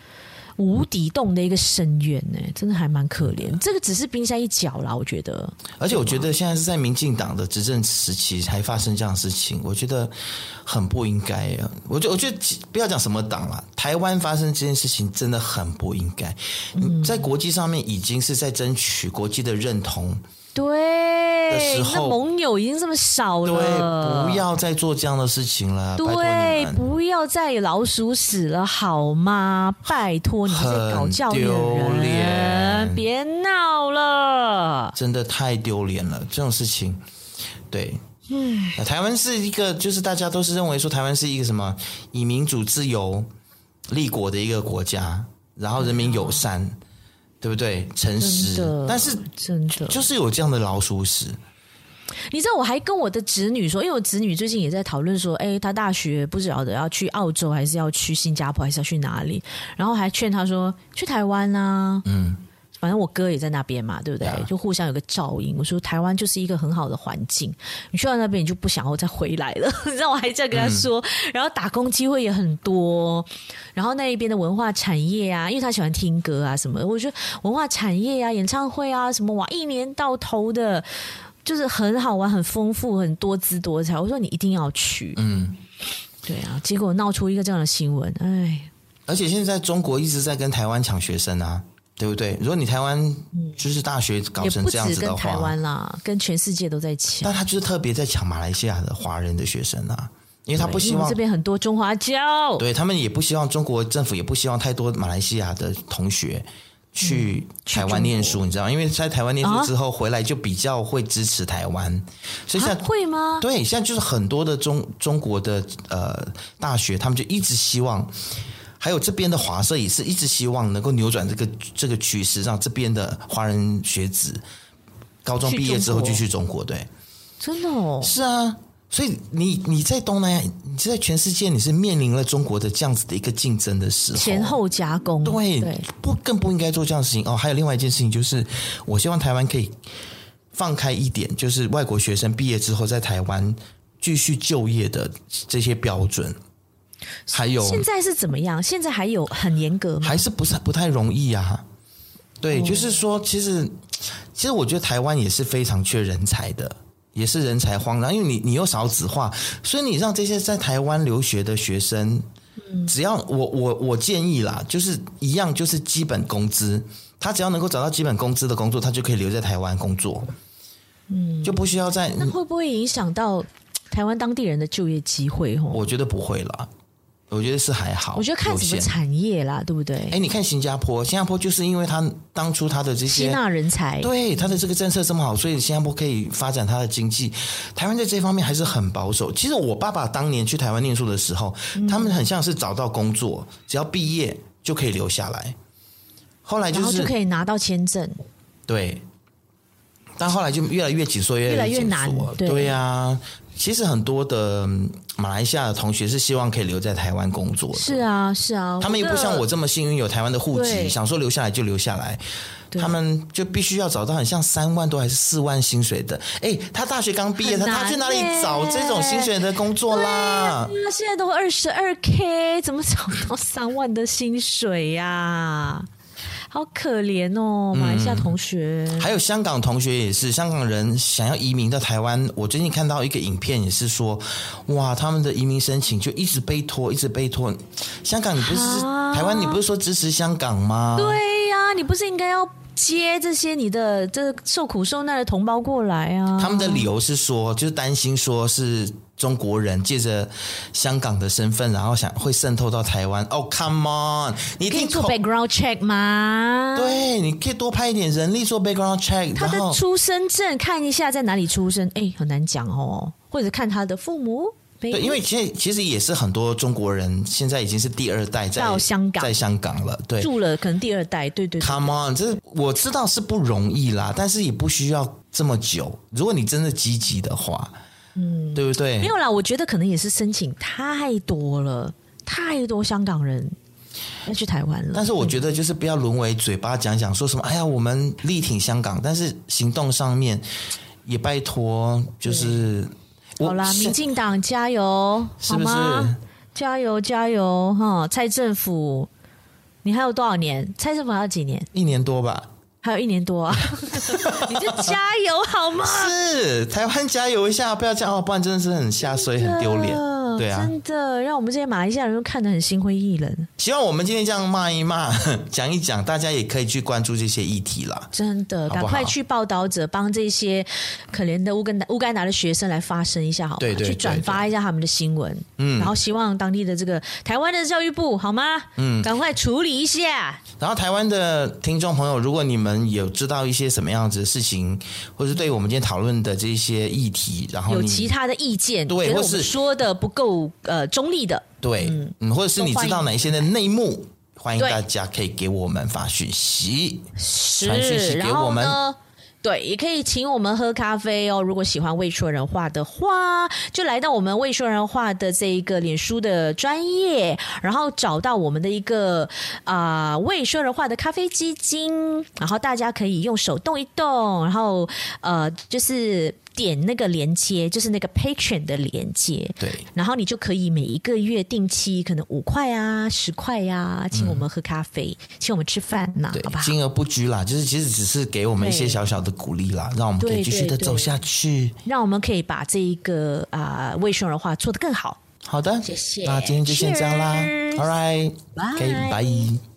无底洞的一个深渊呢，真的还蛮可怜。这个只是冰山一角啦，我觉得。而且我觉得现在是在民进党的执政时期才发生这样的事情，我觉得很不应该啊。我觉我觉得不要讲什么党了，台湾发生这件事情真的很不应该。嗯，在国际上面已经是在争取国际的认同。对，的时候，那盟友已经这么少了，对，不要再做这样的事情了。对，不要再老鼠屎了，好吗？拜托你这些搞教育的人，别闹了，真的太丢脸了，这种事情。对，嗯，台湾是一个，就是大家都是认为说台湾是一个什么以民主自由立国的一个国家，然后人民友善。嗯对不对？诚实，但是真的就是有这样的老鼠屎。你知道，我还跟我的侄女说，因为我侄女最近也在讨论说，哎，她大学不晓得要去澳洲，还是要去新加坡，还是要去哪里？然后还劝她说去台湾啊。嗯。反正我哥也在那边嘛，对不对？就互相有个照应。我说台湾就是一个很好的环境，你去到那边你就不想要再回来了。你知道我还这样跟他说，嗯、然后打工机会也很多，然后那一边的文化产业啊，因为他喜欢听歌啊什么的，我觉得文化产业啊、演唱会啊什么哇，一年到头的，就是很好玩、很丰富、很多姿多彩。我说你一定要去，嗯，对啊，结果闹出一个这样的新闻，哎，而且现在中国一直在跟台湾抢学生啊。对不对？如果你台湾就是大学搞成这样子的话，台湾啦，跟全世界都在抢。但他就是特别在抢马来西亚的华人的学生啊，因为他不希望这边很多中华教，对他们也不希望中国政府也不希望太多马来西亚的同学去台湾念书，你知道吗？因为在台湾念书之后回来就比较会支持台湾，所以现在会吗？对，现在就是很多的中中国的呃大学，他们就一直希望，还有这边的华社也是一直希望能够扭转这个这个趋势，让这边的华人学子高中毕业之后就去中国，对，真的哦，是啊。所以你你在东南亚，你在全世界，你是面临了中国的这样子的一个竞争的时候，前后夹攻，对，对不更不应该做这样的事情哦。还有另外一件事情，就是我希望台湾可以放开一点，就是外国学生毕业之后在台湾继续就业的这些标准。还有现在是怎么样？现在还有很严格吗？还是不是不太容易啊？对，就是说，其实其实我觉得台湾也是非常缺人才的。也是人才荒，然后因为你你又少子化，所以你让这些在台湾留学的学生，只要我我我建议啦，就是一样，就是基本工资，他只要能够找到基本工资的工作，他就可以留在台湾工作，嗯，就不需要在。那会不会影响到台湾当地人的就业机会？哦，我觉得不会啦。我觉得是还好，我觉得看什么产业啦，对不对？哎，你看新加坡，新加坡就是因为他当初他的这些吸纳人才，对他的这个政策这么好，所以新加坡可以发展他的经济。台湾在这方面还是很保守。其实我爸爸当年去台湾念书的时候，嗯、他们很像是找到工作，只要毕业就可以留下来。后来就是就可以拿到签证，对。但后来就越来越紧缩，越来越难。对呀、啊。其实很多的马来西亚的同学是希望可以留在台湾工作的。是啊，是啊，他们也不像我这么幸运有台湾的户籍，想说留下来就留下来。他们就必须要找到很像三万多还是四万薪水的。哎，他大学刚毕业，他他去哪里找这种薪水的工作啦？他现在都二十二 K，怎么找到三万的薪水呀？好可怜哦，马来西亚同学、嗯，还有香港同学也是，香港人想要移民到台湾。我最近看到一个影片，也是说，哇，他们的移民申请就一直被拖，一直被拖。香港，你不是、啊、台湾，你不是说支持香港吗？对呀、啊，你不是应该要接这些你的这受苦受难的同胞过来啊？他们的理由是说，就是担心说是。中国人借着香港的身份，然后想会渗透到台湾。哦、oh，Come on！你可以做 background check 吗？对，你可以多派一点人力做 background check。他的出生证看一下在哪里出生，哎，很难讲哦。或者看他的父母。对，因为其实其实也是很多中国人现在已经是第二代在香港，在香港了。对，住了可能第二代。对对，对。Come on！这我知道是不容易啦，但是也不需要这么久。如果你真的积极的话。嗯，对不对？没有啦，我觉得可能也是申请太多了，太多香港人要去台湾了。但是我觉得就是不要沦为嘴巴讲讲说什么，哎呀，我们力挺香港，但是行动上面也拜托，就是好啦，民进党加油，是不是？好吗？加油加油哈！蔡政府，你还有多少年？蔡政府还有几年？一年多吧。还有一年多啊，你就加油好吗？是台湾加油一下，不要这样哦，不然真的是很下水，很丢脸。对啊，真的让我们这些马来西亚人都看得很心灰意冷。希望我们今天这样骂一骂，讲一讲，大家也可以去关注这些议题啦。真的，赶快去报道者帮这些可怜的乌干达乌干达的学生来发声一下，好吗？对对，对，对，去转发一下他们的新闻。嗯，然后希望当地的这个台湾的教育部好吗？嗯，赶快处理一下。然后台湾的听众朋友，如果你们有知道一些什么样子的事情，或是对我们今天讨论的这些议题，然后有其他的意见，对，或是说的不够。呃，中立的，对，嗯，或者是你知道哪一些的内幕，欢迎大家可以给我们发讯息，传讯息给我们。对，也可以请我们喝咖啡哦。如果喜欢未说人话的话，就来到我们未说人话的这一个脸书的专业，然后找到我们的一个啊、呃、未说人话的咖啡基金，然后大家可以用手动一动，然后呃就是。点那个连接，就是那个 Patreon 的连接，对，然后你就可以每一个月定期，可能五块啊、十块呀、啊，请我们喝咖啡，嗯、请我们吃饭呐，对，好不好？金额不拘啦，就是其实只是给我们一些小小的鼓励啦，让我们可以继续的走下去，让我们可以把这一个啊卫生人话做得更好。好的，谢谢。那今天就先这样啦，All right，拜拜。